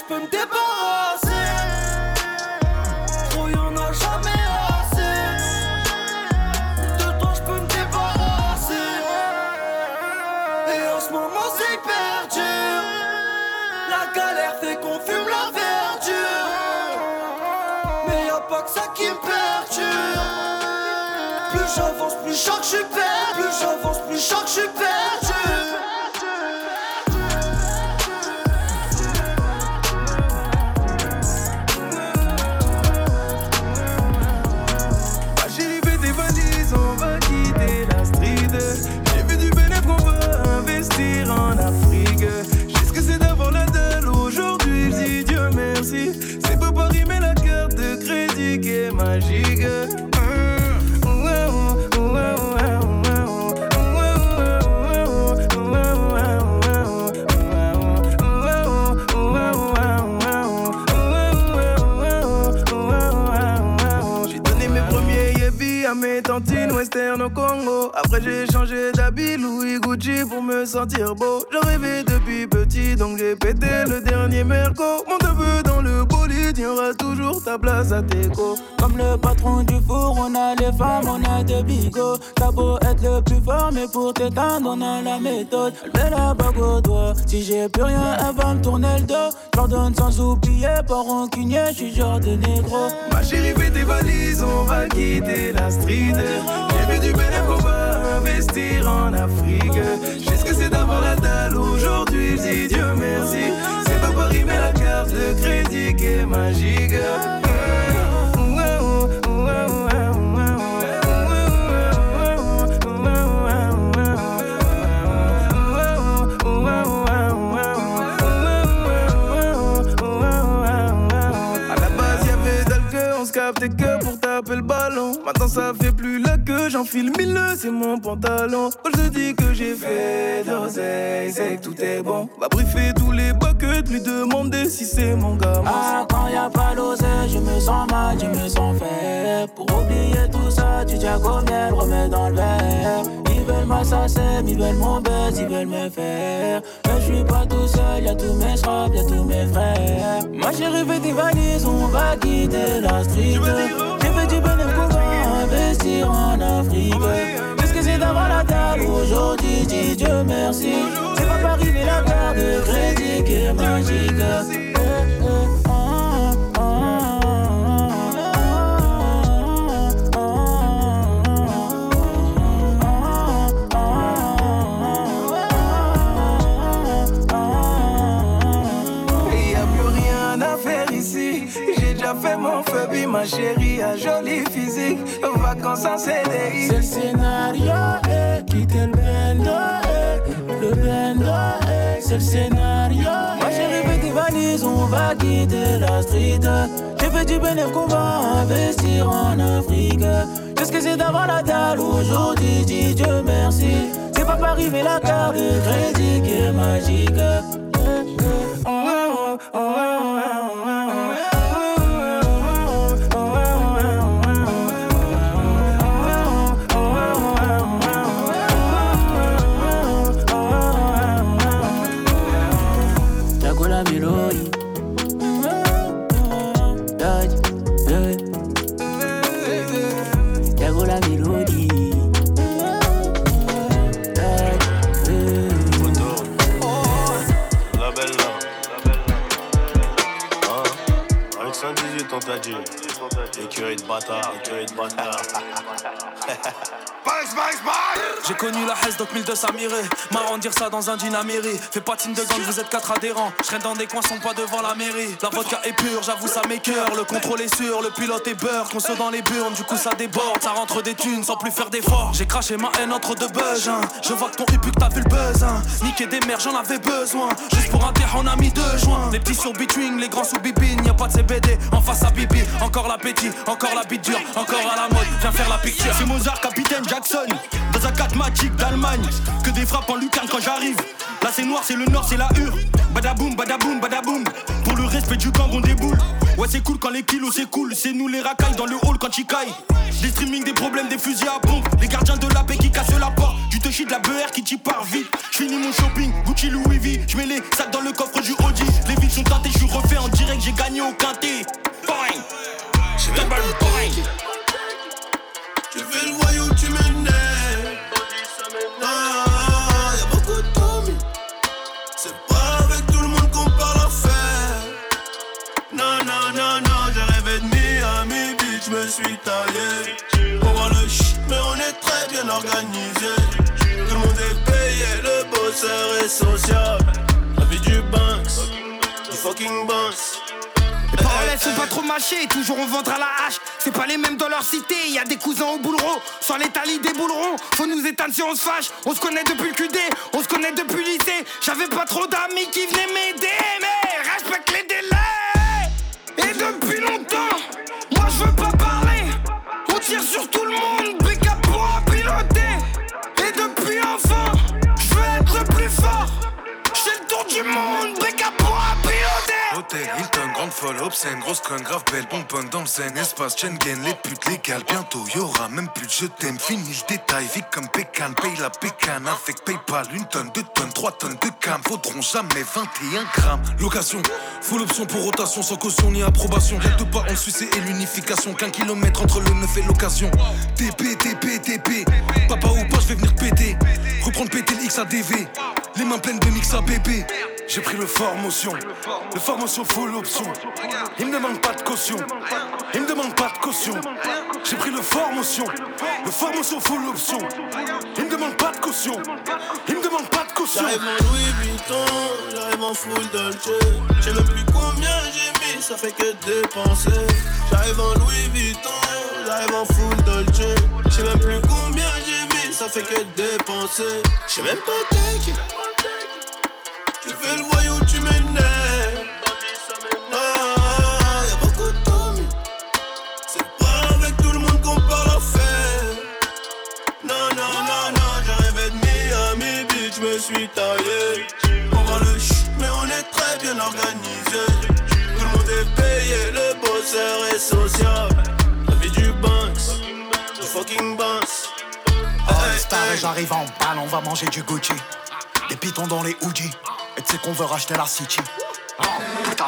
je peux me débarrasser. Trop, y'en a jamais assez. De toi, je peux me débarrasser. Et en ce moment, c'est hyper dur. La galère fait qu'on fume la verdure. Mais y'a pas que ça qui me perturbe. Plus j'avance, plus que je perdu. Plus j'avance, plus que je suis C'est pas Paris la carte de crédit qui est magique J'ai donné mes premiers yébis à mes tantines western au Congo. Après j'ai changé d'habit Louis Gucci pour me sentir beau. J'en rêvais depuis petit donc j'ai pété le dernier merco. Mon neveu dans le bolide, y aura toujours ta place à Teco. Comme le patron du four, on a les femmes, on a des bigots. T'as beau être le plus fort, mais pour t'éteindre, on a la méthode. Elle la bague au doigt. Si j'ai plus rien, elle va me tourner le dos. J'ordonne sans oublier, pas rancunier, j'suis genre de négro. Ma chérie fais tes valises, on va quitter la street J'ai vu du bénéfice qu'on va investir en Afrique J'ai ce que c'est d'avoir la dalle aujourd'hui, dis Dieu merci Paris mais la carte de crédit qui magique. À la base y'avait d'algue, on se captait que pour taper le ballon. Maintenant ça fait plus queue, j'enfile mille c'est mon pantalon Quand je te dis que j'ai fait d'oseille, c'est que tout est bon Va briefer tous les buckets, lui demander si c'est mon gars Ah, quand y a pas l'oseille, je me sens mal, je me sens faible. Pour oublier tout ça, tu tiens elle, remets dans le verre. Ils veulent m'assasser, ils veulent mon buzz, ils veulent me faire. Mais je suis pas tout seul, y'a tous mes straps, y'a tous mes frères. Ma chérie fait tes valises, on va quitter la street. J'ai fait du bénéfice partir en Afrique. Ah Qu'est-ce euh, que c'est d'avoir la table aujourd'hui, dis Dieu merci. C'est pas Paris, mais la carte de crédit qui est magique. fait mon faible, ma chérie, a joli physique. Vacances en CDI. C'est le scénario, eh, quitter le bendo, eh, le bendo, eh, c'est le scénario. Moi j'ai rêvé des valises, on va quitter la street. J'ai fait du bénéfice qu'on va investir en Afrique. Qu'est-ce que c'est d'avoir la dalle aujourd'hui, dis Dieu merci. C'est pas Paris mais la carte de crédit qui est magique. Oh, oh, oh, 118 on t'a dit. Écurie de bâtard, écurie de bâtard. J'ai connu la Hesse donc 1200 mirés Marrant dire ça dans un dynamirie Fais pas de signe de gang, vous êtes quatre adhérents. Je dans des coins, sont pas devant la mairie. La vodka est pure, j'avoue ça m'écœure. Le contrôle est sûr, le pilote est beurre. Qu'on se dans les burnes, du coup ça déborde. Ça rentre des thunes sans plus faire d'efforts. J'ai craché ma haine entre deux buzz hein. Je vois que ton hip que t'as vu le buzz hein. Niquer des mères, j'en avais besoin. Juste pour un terre, on a mis deux joints. Les petits sur between, les grands sous bibine. Y'a pas de CBD en face à Bibi. Encore l'appétit, encore la bite dure Encore à la mode, viens faire la picture. C'est Mozart, capitaine Jackson. Dans un 4 magique d'Allemagne. Que des frappes en lucarne quand j'arrive. Là c'est noir, c'est le nord, c'est la hure. Badaboum, badaboum, badaboum. Pour le respect du gang, on déboule. Ouais, c'est cool quand les kilos c'est cool. C'est nous les racailles dans le hall quand ils caillent. Des streaming, des problèmes, des fusils à pompe. Les gardiens de la paix qui cassent la porte. Du touchy de la BR qui t'y part vite. J'finis mon shopping, Gucci Louis V. J'mets les sacs dans le coffre du Audi. Les vides sont teintés, j'suis refait en direct, j'ai gagné au quintet. Boing! J'suis! Tu fais le voyou, tu m'énerves. Suis taillé. On voit le shit, mais on est très bien organisé. Tout le monde est payé, le bosseur est social. La vie du Banks, du fucking boss. Les paroles sont pas trop mâchées, toujours on ventre à la hache. C'est pas les mêmes dans leur cité, y a des cousins au boulero. Sans les des boulerons, faut nous éteindre si on se fâche. On se connaît depuis le QD, on se connaît depuis le lycée. J'avais pas trop d'amis qui venaient m'aider, mais respecte les délais. Et depuis longtemps, moi je veux pas sur tout le monde, Grande folle, obscène, grosse conne, grave belle, bonbonne dans le zen, espace, Schengen, les putes légales, bientôt y'aura même plus de je t'aime, fini le détail, vie comme Pécan, paye la pécane avec Paypal, une tonne, deux tonnes, trois tonnes de cam, faudront jamais 21 grammes. Location, full option pour rotation, sans caution ni approbation. Quelques pas en Suisse et l'unification, qu'un kilomètre entre le neuf et l'occasion. TP, TP, TP, papa ou pas, je vais venir péter. Reprendre péter le XADV, les mains pleines de mix à. J'ai pris le fort motion, le fort motion full option. Il me demande pas de caution, il me demande pas de caution. J'ai pris le fort motion, le fort motion full option. Il me demande pas de caution, il me demande pas de caution. J'arrive en Louis Vuitton, j'arrive en full Dolce. Je sais même plus combien j'ai mis, ça fait que dépenser. J'arrive en Louis Vuitton, j'arrive en full Dolce. Je sais même plus combien j'ai mis, ça fait que dépenser. Je sais même pas take. Tu fais le voyou, tu m'énerves. On voit le shit, mais on est très bien organisé. Tout le monde est payé, le bosseur est social. La vie du Banks, du fucking. All Star et j'arrive en balle, on va manger du Gucci. Des pitons dans les hoodies. Et tu sais qu'on veut racheter la City. Oh, putain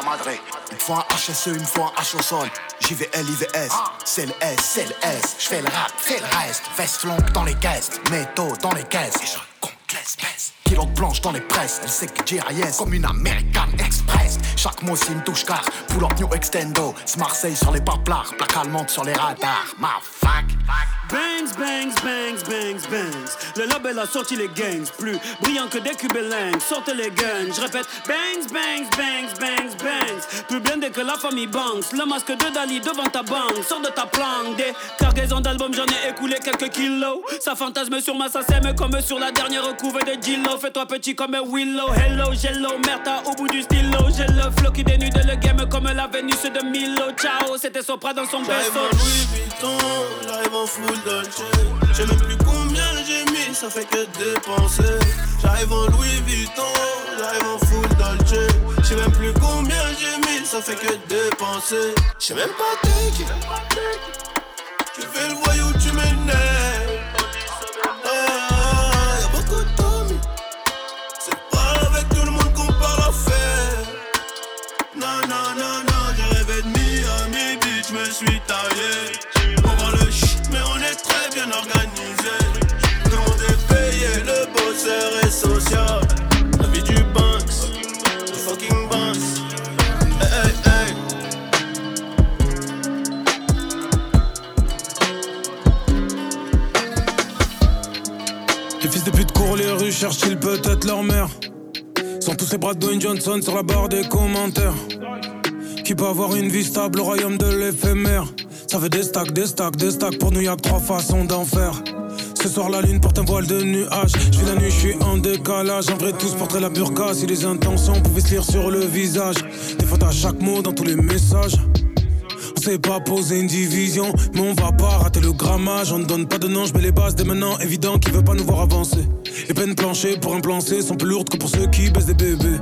il me faut un HSE, me faut un H au sol. JVL, IVS, c'est le S, c'est le S. J'fais le rap, fais le reste. Veste longue dans les caisses, métaux dans les caisses. Et je compte l'espèce. Kilo de planche dans les presses, elle sait que dire comme une American Express. Chaque mot c'est une touche car, pull up new extendo. C'est Marseille sur les paplards, plaque allemande sur les radars. Ma fac. Bangs, bangs, bangs, bangs, bangs. Le label a sorti les gangs, plus brillant que des cubelings. Sortez les guns, je répète. Bangs, bangs, bangs, bangs, bangs. Plus dès que la famille banks. Le masque de Dali devant ta banque. Sors de ta planque. Des cargaisons d'albums, j'en ai écoulé quelques kilos. Ça fantasme sur ma sème comme sur la dernière couve de Gillo. Fais-toi petit comme un Willow. Hello, Jello, merde au bout du stylo. J'ai le flow qui dénude le game comme la Vénus de Milo. Ciao, c'était Sopra dans son berceau. Louis Vuitton, j'arrive en full Dolce. Je sais même plus combien j'ai mis, ça fait que dépenser. J'arrive en Louis Vuitton, j'arrive en full Dolce. Je sais même plus combien j'ai mis, ça fait que dépenser. Je sais même pas qui. Tu fais le voyou, tu m'énerves. Beach, me suis taillé. On voit le shit, mais on est très bien organisé. Tout le monde est payé, le bosseur est social. La vie du Banks, du fucking Banks. Hey, hey, hey. Les fils de pute courent les rues, cherchent-ils peut-être leur mère? Sont tous ces bras de Dwayne Johnson sur la barre des commentaires Qui peut avoir une vie stable au royaume de l'éphémère Ça fait des stacks, des stacks, des stacks Pour nous y'a que trois façons d'en faire ce soir la lune porte un voile de nuages Je vis la nuit, je suis en décalage En vrai tous porteraient la burqa Si les intentions pouvaient se lire sur le visage Des fautes à chaque mot dans tous les messages on sait pas poser une division, mais on va pas rater le grammage. On ne donne pas de nom, je mets les bases dès maintenant. Évident qu'il veut pas nous voir avancer. Les peines planchées pour un plancer sont plus lourdes que pour ceux qui baissent des bébés.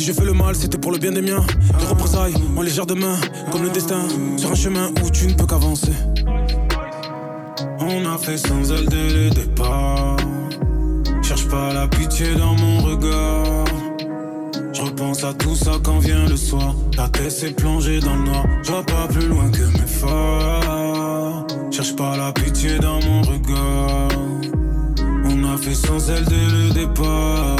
Si je fais le mal, c'était pour le bien des miens. Les représailles en légère de main, comme le destin. Sur un chemin où tu ne peux qu'avancer. On a fait sans elle dès le départ. Cherche pas la pitié dans mon regard. Je repense à tout ça quand vient le soir. La tête s'est plongée dans le noir. Je vois pas plus loin que mes phares. Cherche pas la pitié dans mon regard. On a fait sans elle dès le départ.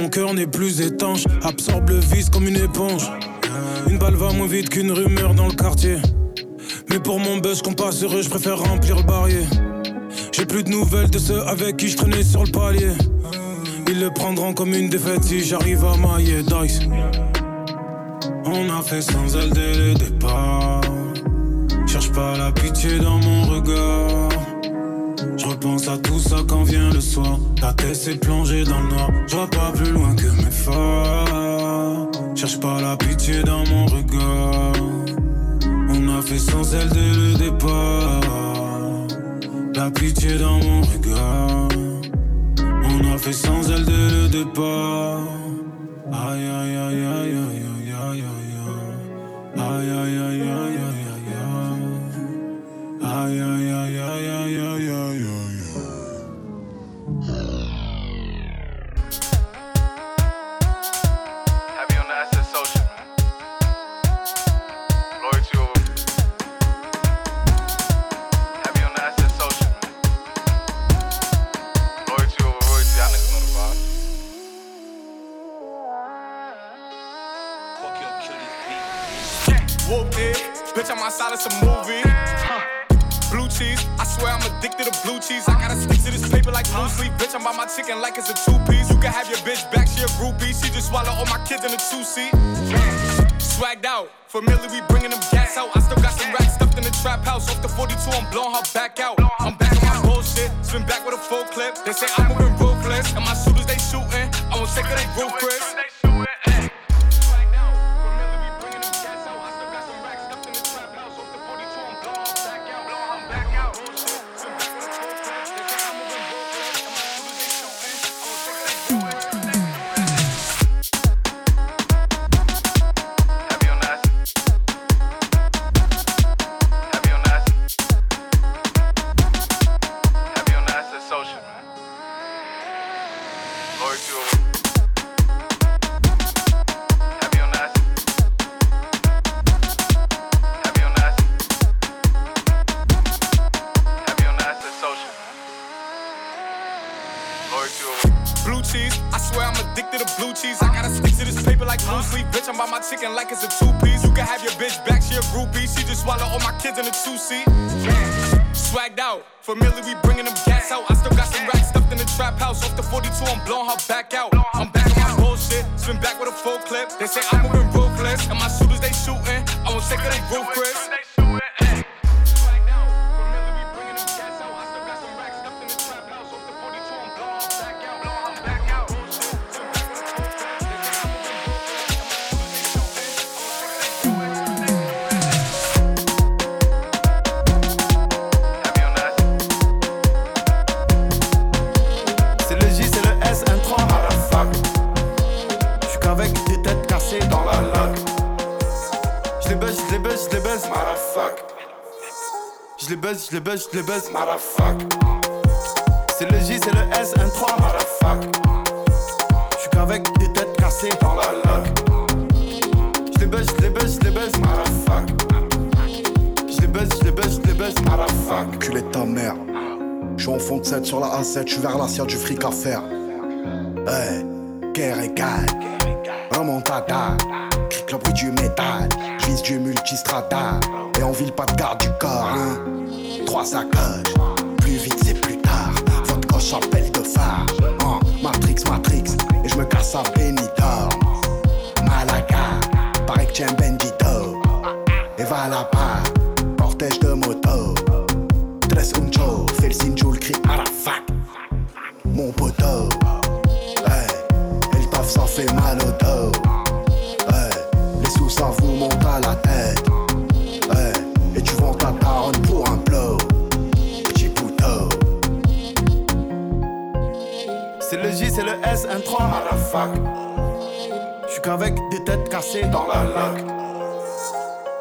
Mon cœur n'est plus étanche Absorbe le vice comme une éponge Une balle va moins vite qu'une rumeur dans le quartier mais pour mon buzz qu'on passe heureux, je préfère remplir le barrier. J'ai plus de nouvelles de ceux avec qui je traînais sur le palier. Ils le prendront comme une défaite si j'arrive à mailler Dice. On a fait sans elle dès le départ. Cherche pas la pitié dans mon regard. Repense à tout ça quand vient le soir. La tête s'est plongée dans le noir. Je vois pas plus loin que mes phares. Cherche pas la pitié dans mon regard. On a fait sans elle dès le départ. La pitié dans mon regard. On a fait sans elle dès le départ. Aïe aïe sleep. Bitch, I'm by my chicken like it's a two piece. You can have your bitch back, she a groupie. She just swallow all my kids in a two seat. Swagged out, familiar, we bringing them gas out. I still got some racks stuffed in the trap house. Off the 42, I'm blowing her back out. I'm back on my bullshit, spin back with a full clip. They say I'm moving ruthless, and my shooters they shooting. I won't take it, they roof, Chris. Chicken like it's a two piece. You can have your bitch back, she a groupie. She just swallow all my kids in a two seat. Swagged out, familiar, we bringing them gas out. I still got some racks stuffed in the trap house. Off the 42, I'm blowing her back out. I'm back on my bullshit, spin back with a full clip. They say I'm J'les baisse, j'les baisse, C'est le J, c'est le S, un 3 J'suis qu'avec des têtes cassées dans la lac. J'les baisse, j'les baisse, j'les baisse, J'les baisse, j'les baisse, j'les baisse, Culé de ta mère. Je suis en fond de 7 sur la A7, je suis vers l'assiette du fric à faire. Hey, guerre égale. Remontada, clique le bruit du métal. Vise du multistrada. Et on vile pas de garde du corps, hein. Plus vite c'est plus tard. Votre coche appelle de phare. Matrix, Matrix. Et je me casse à Benidorm. Malaga, paraît que tiens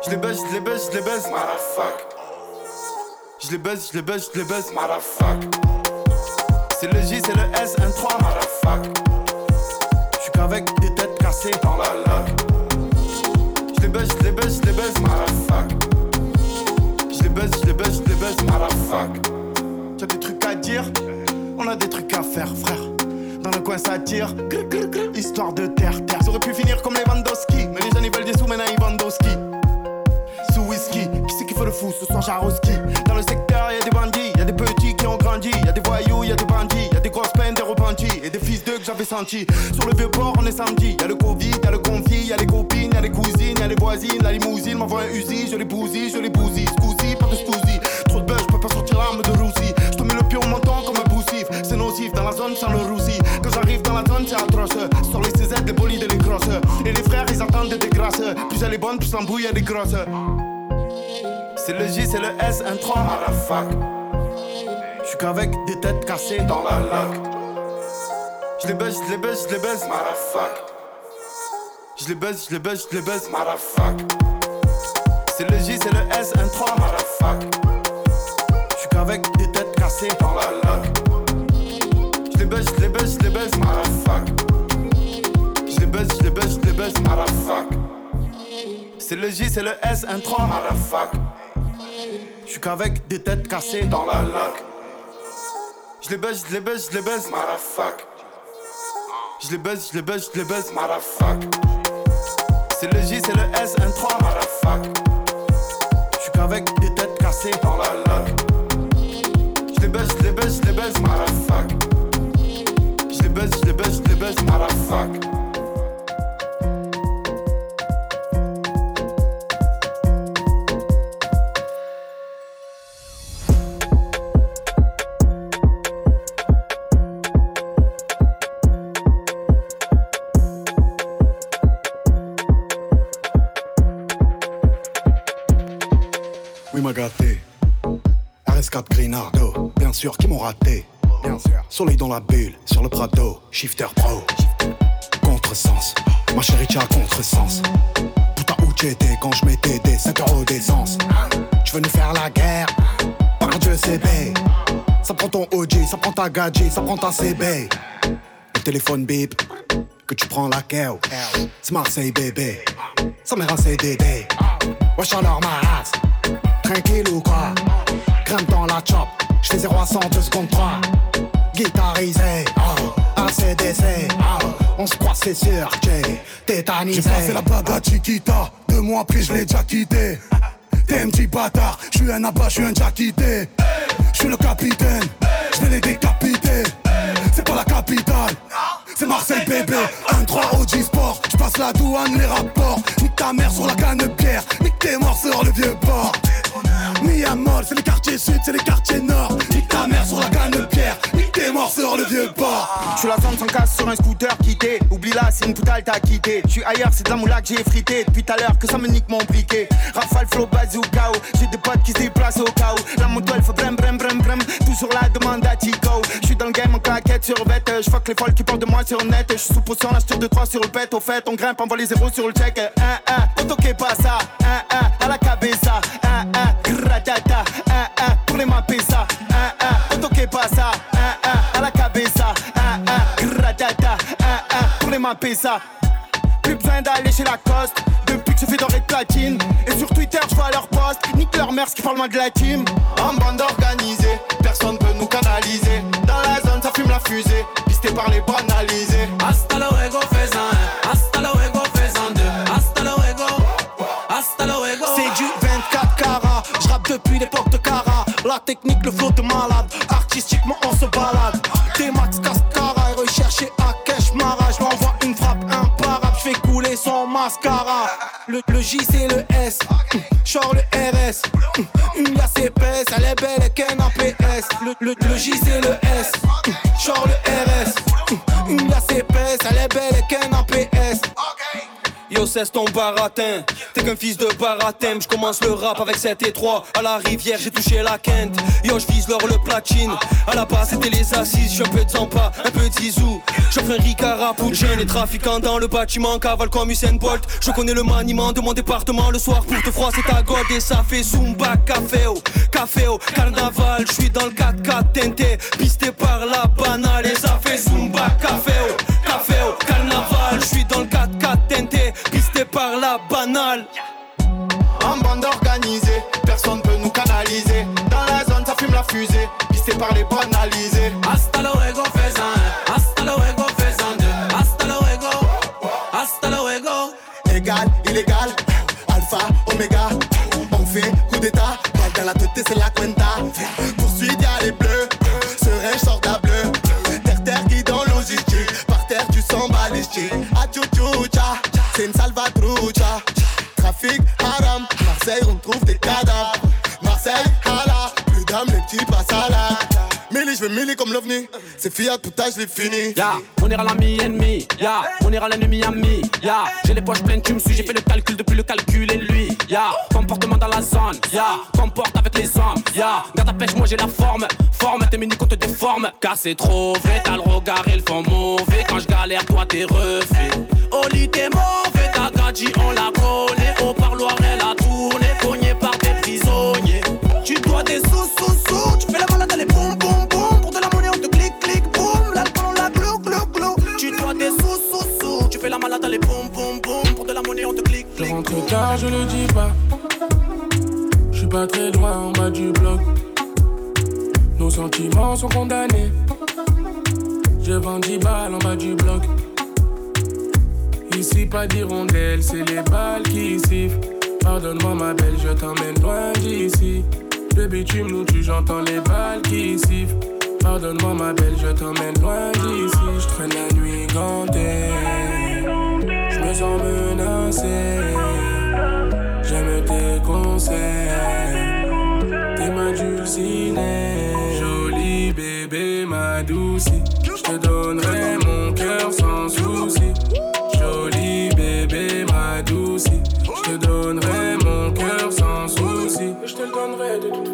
J'les baisse, j'les baisse, j'les baisse, J'les baisse, j'les baisse, j'les baisse, C'est le J, c'est le S, un 3 J'suis qu'avec des têtes cassées dans la lac. J'les baisse, j'les baisse, j'les baisse, J'les baisse, j'les baisse, j'les baisse, T'as des trucs à dire, on a des trucs à faire, frère. Dans le coin ça tire, histoire de terre, terre. Ça aurait pu finir comme Lewandowski, mais les jeunes ils veulent des sous, maintenant Dans le secteur y'a des bandits, y'a des petits qui ont grandi, y'a des voyous, y'a des bandits, y'a des grosses peines, des repentis et des fils d'eux que j'avais sentis. Sur le vieux port on est samedi, y'a le Covid, y'a le conflit, y'a les copines, y'a les cousines, y'a les voisines, la limousine m'envoie un Uzi, je les bousille, je les bousille, scousi, pas de scousi. Trop de buzz, je peux pas sortir l'arme de Roussi. Je te mets le pied au menton comme un boussif, c'est nocif dans la zone sans le roussi. Quand j'arrive dans la zone c'est atroce, sur les CZ, les bolides et les grosses. Et les frères ils attendent des grâces, plus elle est bonne, plus l'embrouille elle est grosse. C'est le J, c'est le S, un 3 J'suis qu'avec des têtes cassées dans la lac. J'les baisse, j'les baisse, j'les baisse, J'les baisse, j'les baisse, j'les baisse, C'est le J, c'est le S, un 3 J'suis qu'avec des têtes cassées dans la lac. J'les baisse, j'les baisse, j'les baisse, J'les baisse, j'les baisse, j'les baisse, C'est le J, c'est le S, un 3 J'suis qu'avec des têtes cassées dans la lac. J'les baisse, j'les baisse, j'les baisse, J'les baisse, j'les baisse, j'les baisse, C'est le J, c'est le S, un 3 J'suis qu'avec des têtes cassées dans la lac. J'les baisse, j'les baisse, j'les baisse, J'les baisse, j'les baisse, j'les baisse, Oui, sûr, qui m'ont raté. Bien sûr. Soleil dans la bulle, sur le Prado, shifter pro. Contresens, ma chérie, tu as contresens. Putain, où t'étais quand je mettais des 5 euros d'essence Tu veux nous faire la guerre? Par Dieu, c'est. Ça prend ton OG, ça prend ta gadget, ça prend ta CB. Le téléphone bip, que tu prends la keo. C'est Marseille, bébé. Ça m'est un CDD. Wesh alors ma race. Tranquille ou quoi? Grimpe dans la chop, j'fais 0 à 100, 2 secondes 3 Guitarisé, oh, ACDC. Ah, on se croit, c'est sûr, j'ai tétanisé. J'ai passé la bague à Chiquita, deux mois après je l'ai déjà quitté. T'es un petit bâtard, je suis un abat, je suis un déjà quitté. Je suis le capitaine, je vais les décapiter. C'est pas la capitale, c'est Marseille bébé. 1-3 OG Sport, je passe la douane, les rapports. Nique ta mère sur la canne de pierre, nique tes morts sur le vieux port. Miamol, c'est les quartiers sud, c'est les quartiers nord. Nique ta mère sur la canne de pierre, tes morts sur le vieux port. Je suis la zone sans casse sur un scooter quitté. Oublie là, c'est une poutale t'as quitté. Je suis ailleurs, c'est de la moula que j'ai frité. Depuis tout à l'heure que ça me nique mon briquet. Rafale, flow, bazooka. J'ai des potes qui se déplacent au où. La moto elle fait brem, brem, brem, brem. Toujours la demande à Tico. Je suis dans le game en claquette sur bête. Je fuck les folles qui parlent de moi sur net. Je suis sous potion, la de 3 sur le pet. Au fait, on grimpe, on voit les zéros sur le check. 1, 1, auto que pas ça. 1, 1, à la cabeza. 1, 1, gratata. 1, 1, pour les mapesa. 1, 1, auto que pas ça. 1, 1, à la cabeza. 1, 1, gratata. 1, 1, pour les mapesa. Plus besoin d'aller chez la coste Depuis que je fais doré de platine Et sur Twitter je vois leur post Nique leur mère ce qui parle moins de la team En bande organisée Personne peut nous canaliser Dans la zone ça fume la fusée Pisté par les banalisés Hasta luego, fais un. Hasta luego, fais un deux. Hasta luego. Hasta luego. C'est du 24 carats, je rappe depuis l'époque de Cara. La technique, le flow de malade, artistiquement on se balade. Cascara et recherché à Cash Mara. Je m'envoie une frappe imparable, je fais couler son mascara. Le, le J c'est le S, genre le RS. Une glace épaisse, elle est belle et qu'un PS. Le, le, le J c'est le S, genre le RS. Une glace épaisse, elle est belle et. Yo cesse ton baratin. T'es qu'un fils de baratin. Je commence le rap avec 7 et 3 À la rivière j'ai touché la quinte Yo je vise l'or le platine. À la base c'était les assises. Je suis un peu de Zampa, un peu de Zizou. J'offre un Ricard pour jeunes et trafiquants dans le bâtiment. Cavale comme Usain Bolt. Je connais le maniement de mon département. Le soir pour te froid c'est ta god. Et ça fait Zumba Café au Café au Carnaval Je suis dans le 4x4 teinté Pisté par la banale. Et ça fait Zumba Café En bande organisée Personne peut nous canaliser Dans la zone ça fume la fusée Pisté par les banalisés Hasta luego, fais un. Hasta luego, fais un deux. Hasta luego. Hasta luego. Égal, illégal, alpha, oméga. On fait coup d'état, balle dans la tête, c'est la cuenta. Poursuite, y'a les bleus, sort d'un bleu. Terre, terre, qui dans logistique. Par terre, tu sens balistique. A tchoucha, c'est une salvatrucha. Trafic, haram, Marseille, on trouve des cadavres. Marseille, hala, plus d'âme, les petits passent à la. Millie, je vais millie comme l'ovni. C'est fiat, tout je l'ai fini. Ya, on ira l'ami ennemi, ya, on ira l'ennemi ami, ya. J'ai les poches pleines, tu me suis, j'ai fait le calcul depuis le calcul et lui, ya. Comportement dans la zone, ya. Comporte avec les hommes, ya. Garde ta pêche, moi j'ai la forme, forme, tes mini qu'on te déforme. Car c'est trop vrai, t'as le regard, ils font mauvais. Quand je galère, toi t'es refait. Oli, t'es mauvais, gadji, on la connaît. Au parloir, elle a tourné, cogné par des prisonniers. Tu dois des sous, sous, sous, tu fais la malade, allez, boum, boum, boum. Pour de la monnaie, on te clique, clique, boum. L'alcool, on la glou, glou, glou. Tu dois des sous, sous, sous, tu fais la malade, allez, boum, boum, boum. Pour de la monnaie, on te clique, Je rentre tard, je le dis pas. Je suis pas très loin en bas du bloc. Nos sentiments sont condamnés. Je vends 10 balles en bas du bloc. Ici, pas d'hirondelle, c'est les balles qui sifflent. Pardonne-moi, ma belle, je t'emmène loin d'ici. Le bitume nous tue, j'entends les balles qui sifflent. Pardonne-moi, ma belle, je t'emmène loin d'ici. Je traîne la nuit gantée. Je me sens menacé. J'aime tes conseils. T'es ma dulcinée. Jolie bébé, ma douce. Je te donnerai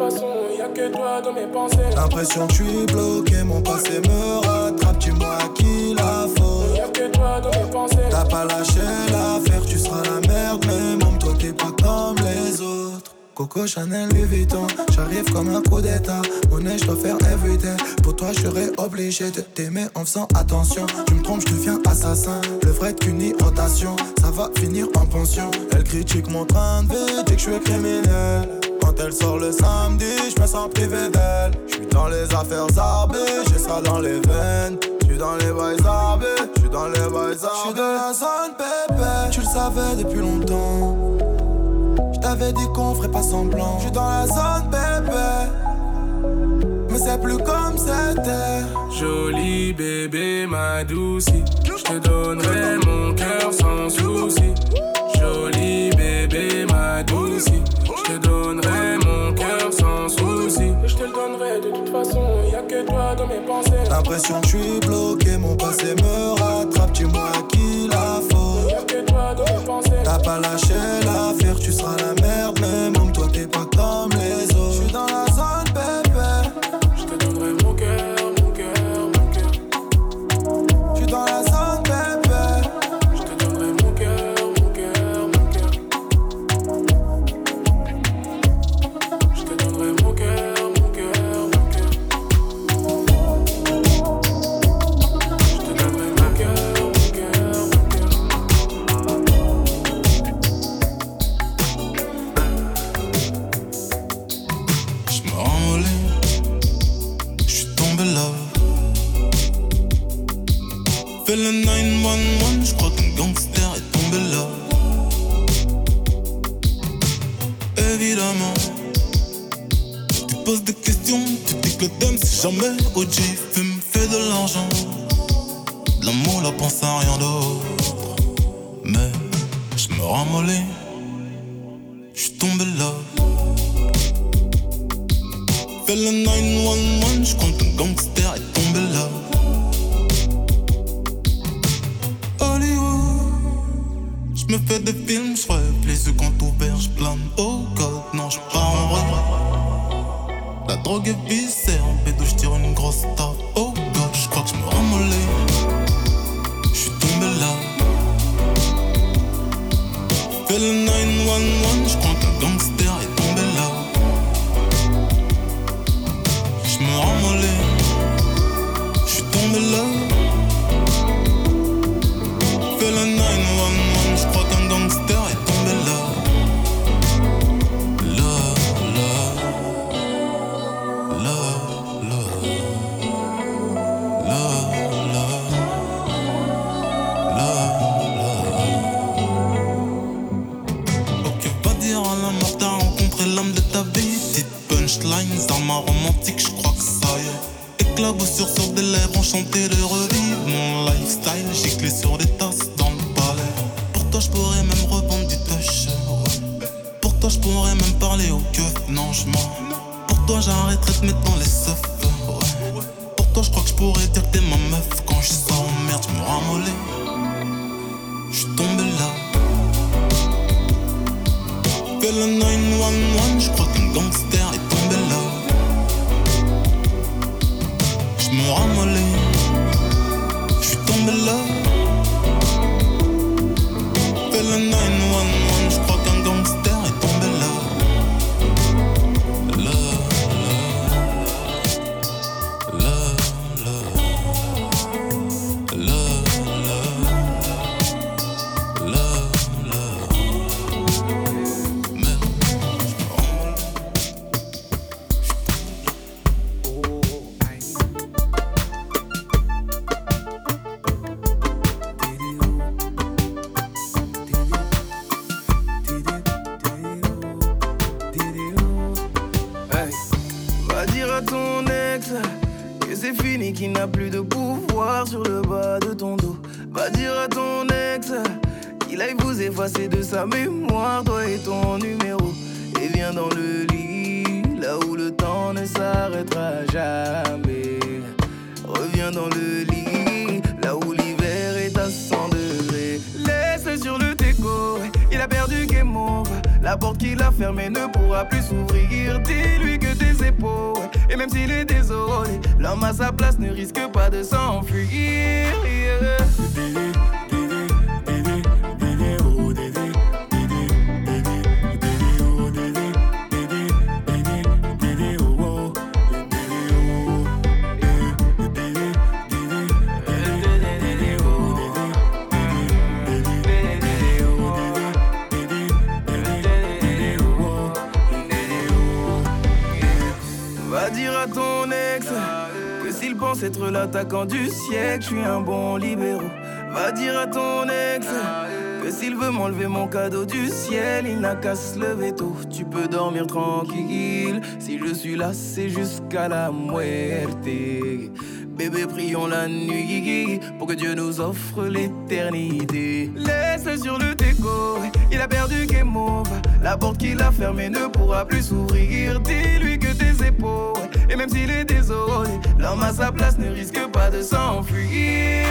façon. Y a que toi dans mes pensées. L'impression que je suis bloqué, mon passé me rattrape, dis-moi qui la faute. Y'a que toi dans mes pensées. T'as pas lâché l'affaire, tu seras la merde, mais même toi t'es pas comme les autres. Coco Chanel Louis Vuitton, j'arrive comme un coup d'état. Monnaie, je dois faire everyday. Pour toi, je serais obligé de t'aimer en faisant attention. Tu me trompes, je deviens assassin. Le vrai qu'une rotation, ça va finir en pension. Elle critique mon train de vie, dit que je suis criminel. Quand elle sort le samedi, je me sens privé d'elle. Je suis dans les affaires arbées, j'ai ça dans les veines. Je dans les bails arbées, je dans les bails arbées. Je suis de la zone bébé, tu le savais depuis longtemps. Je t'avais dit qu'on ferait pas semblant. Je suis dans la zone bébé. Mais c'est plus comme c'était Joli bébé ma douce Je te donnerai mon cœur sans souci Joli bébé ma douce Je te donnerai de toute façon, y a que toi dans mes pensées. L'impression que je suis bloqué, mon passé me rattrape, dis-moi qui la faute. Y'a que toi dans mes pensées. T'as pas lâché la faute. love. Tu peux dormir tranquille. Si je suis là, c'est jusqu'à la muerte. Bébé, prions la nuit pour que Dieu nous offre l'éternité. Laisse-le sur le déco, il a perdu game over. La porte qu'il a fermée ne pourra plus s'ouvrir. Dis-lui que tes épaules, et même s'il est désolé, l'homme à sa place ne risque pas de s'enfuir.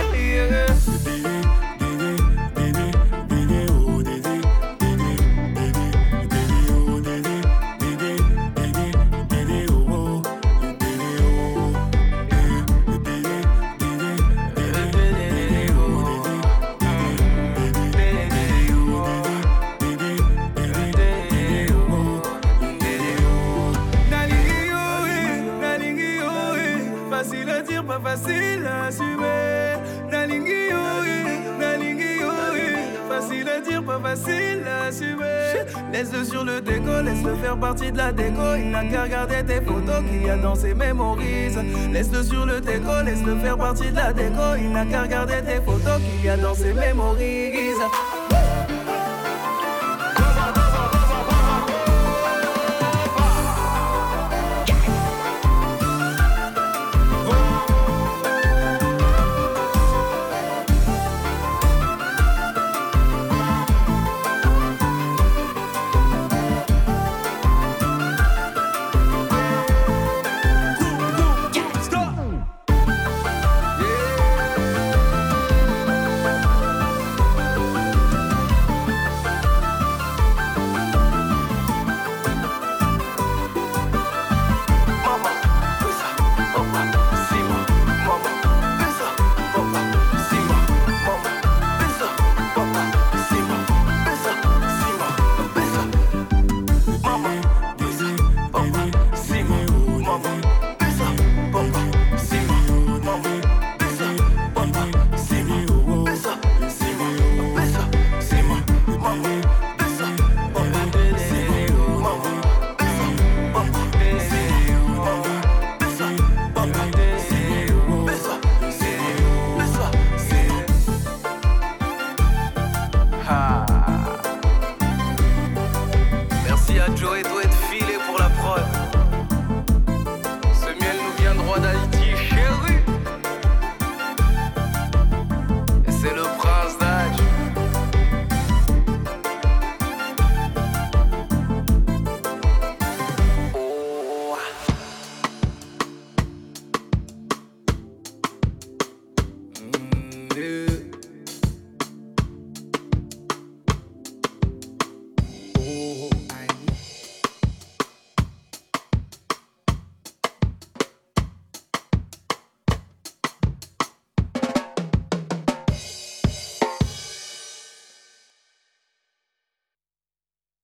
Sur le déco, laisse-le faire partie de la déco. Il n'a qu'à regarder tes photos qu'il y a dans ses mémorises. Laisse-le sur le déco, laisse-le faire partie de la déco. Il n'a qu'à regarder tes photos qu'il y a dans ses mémorises.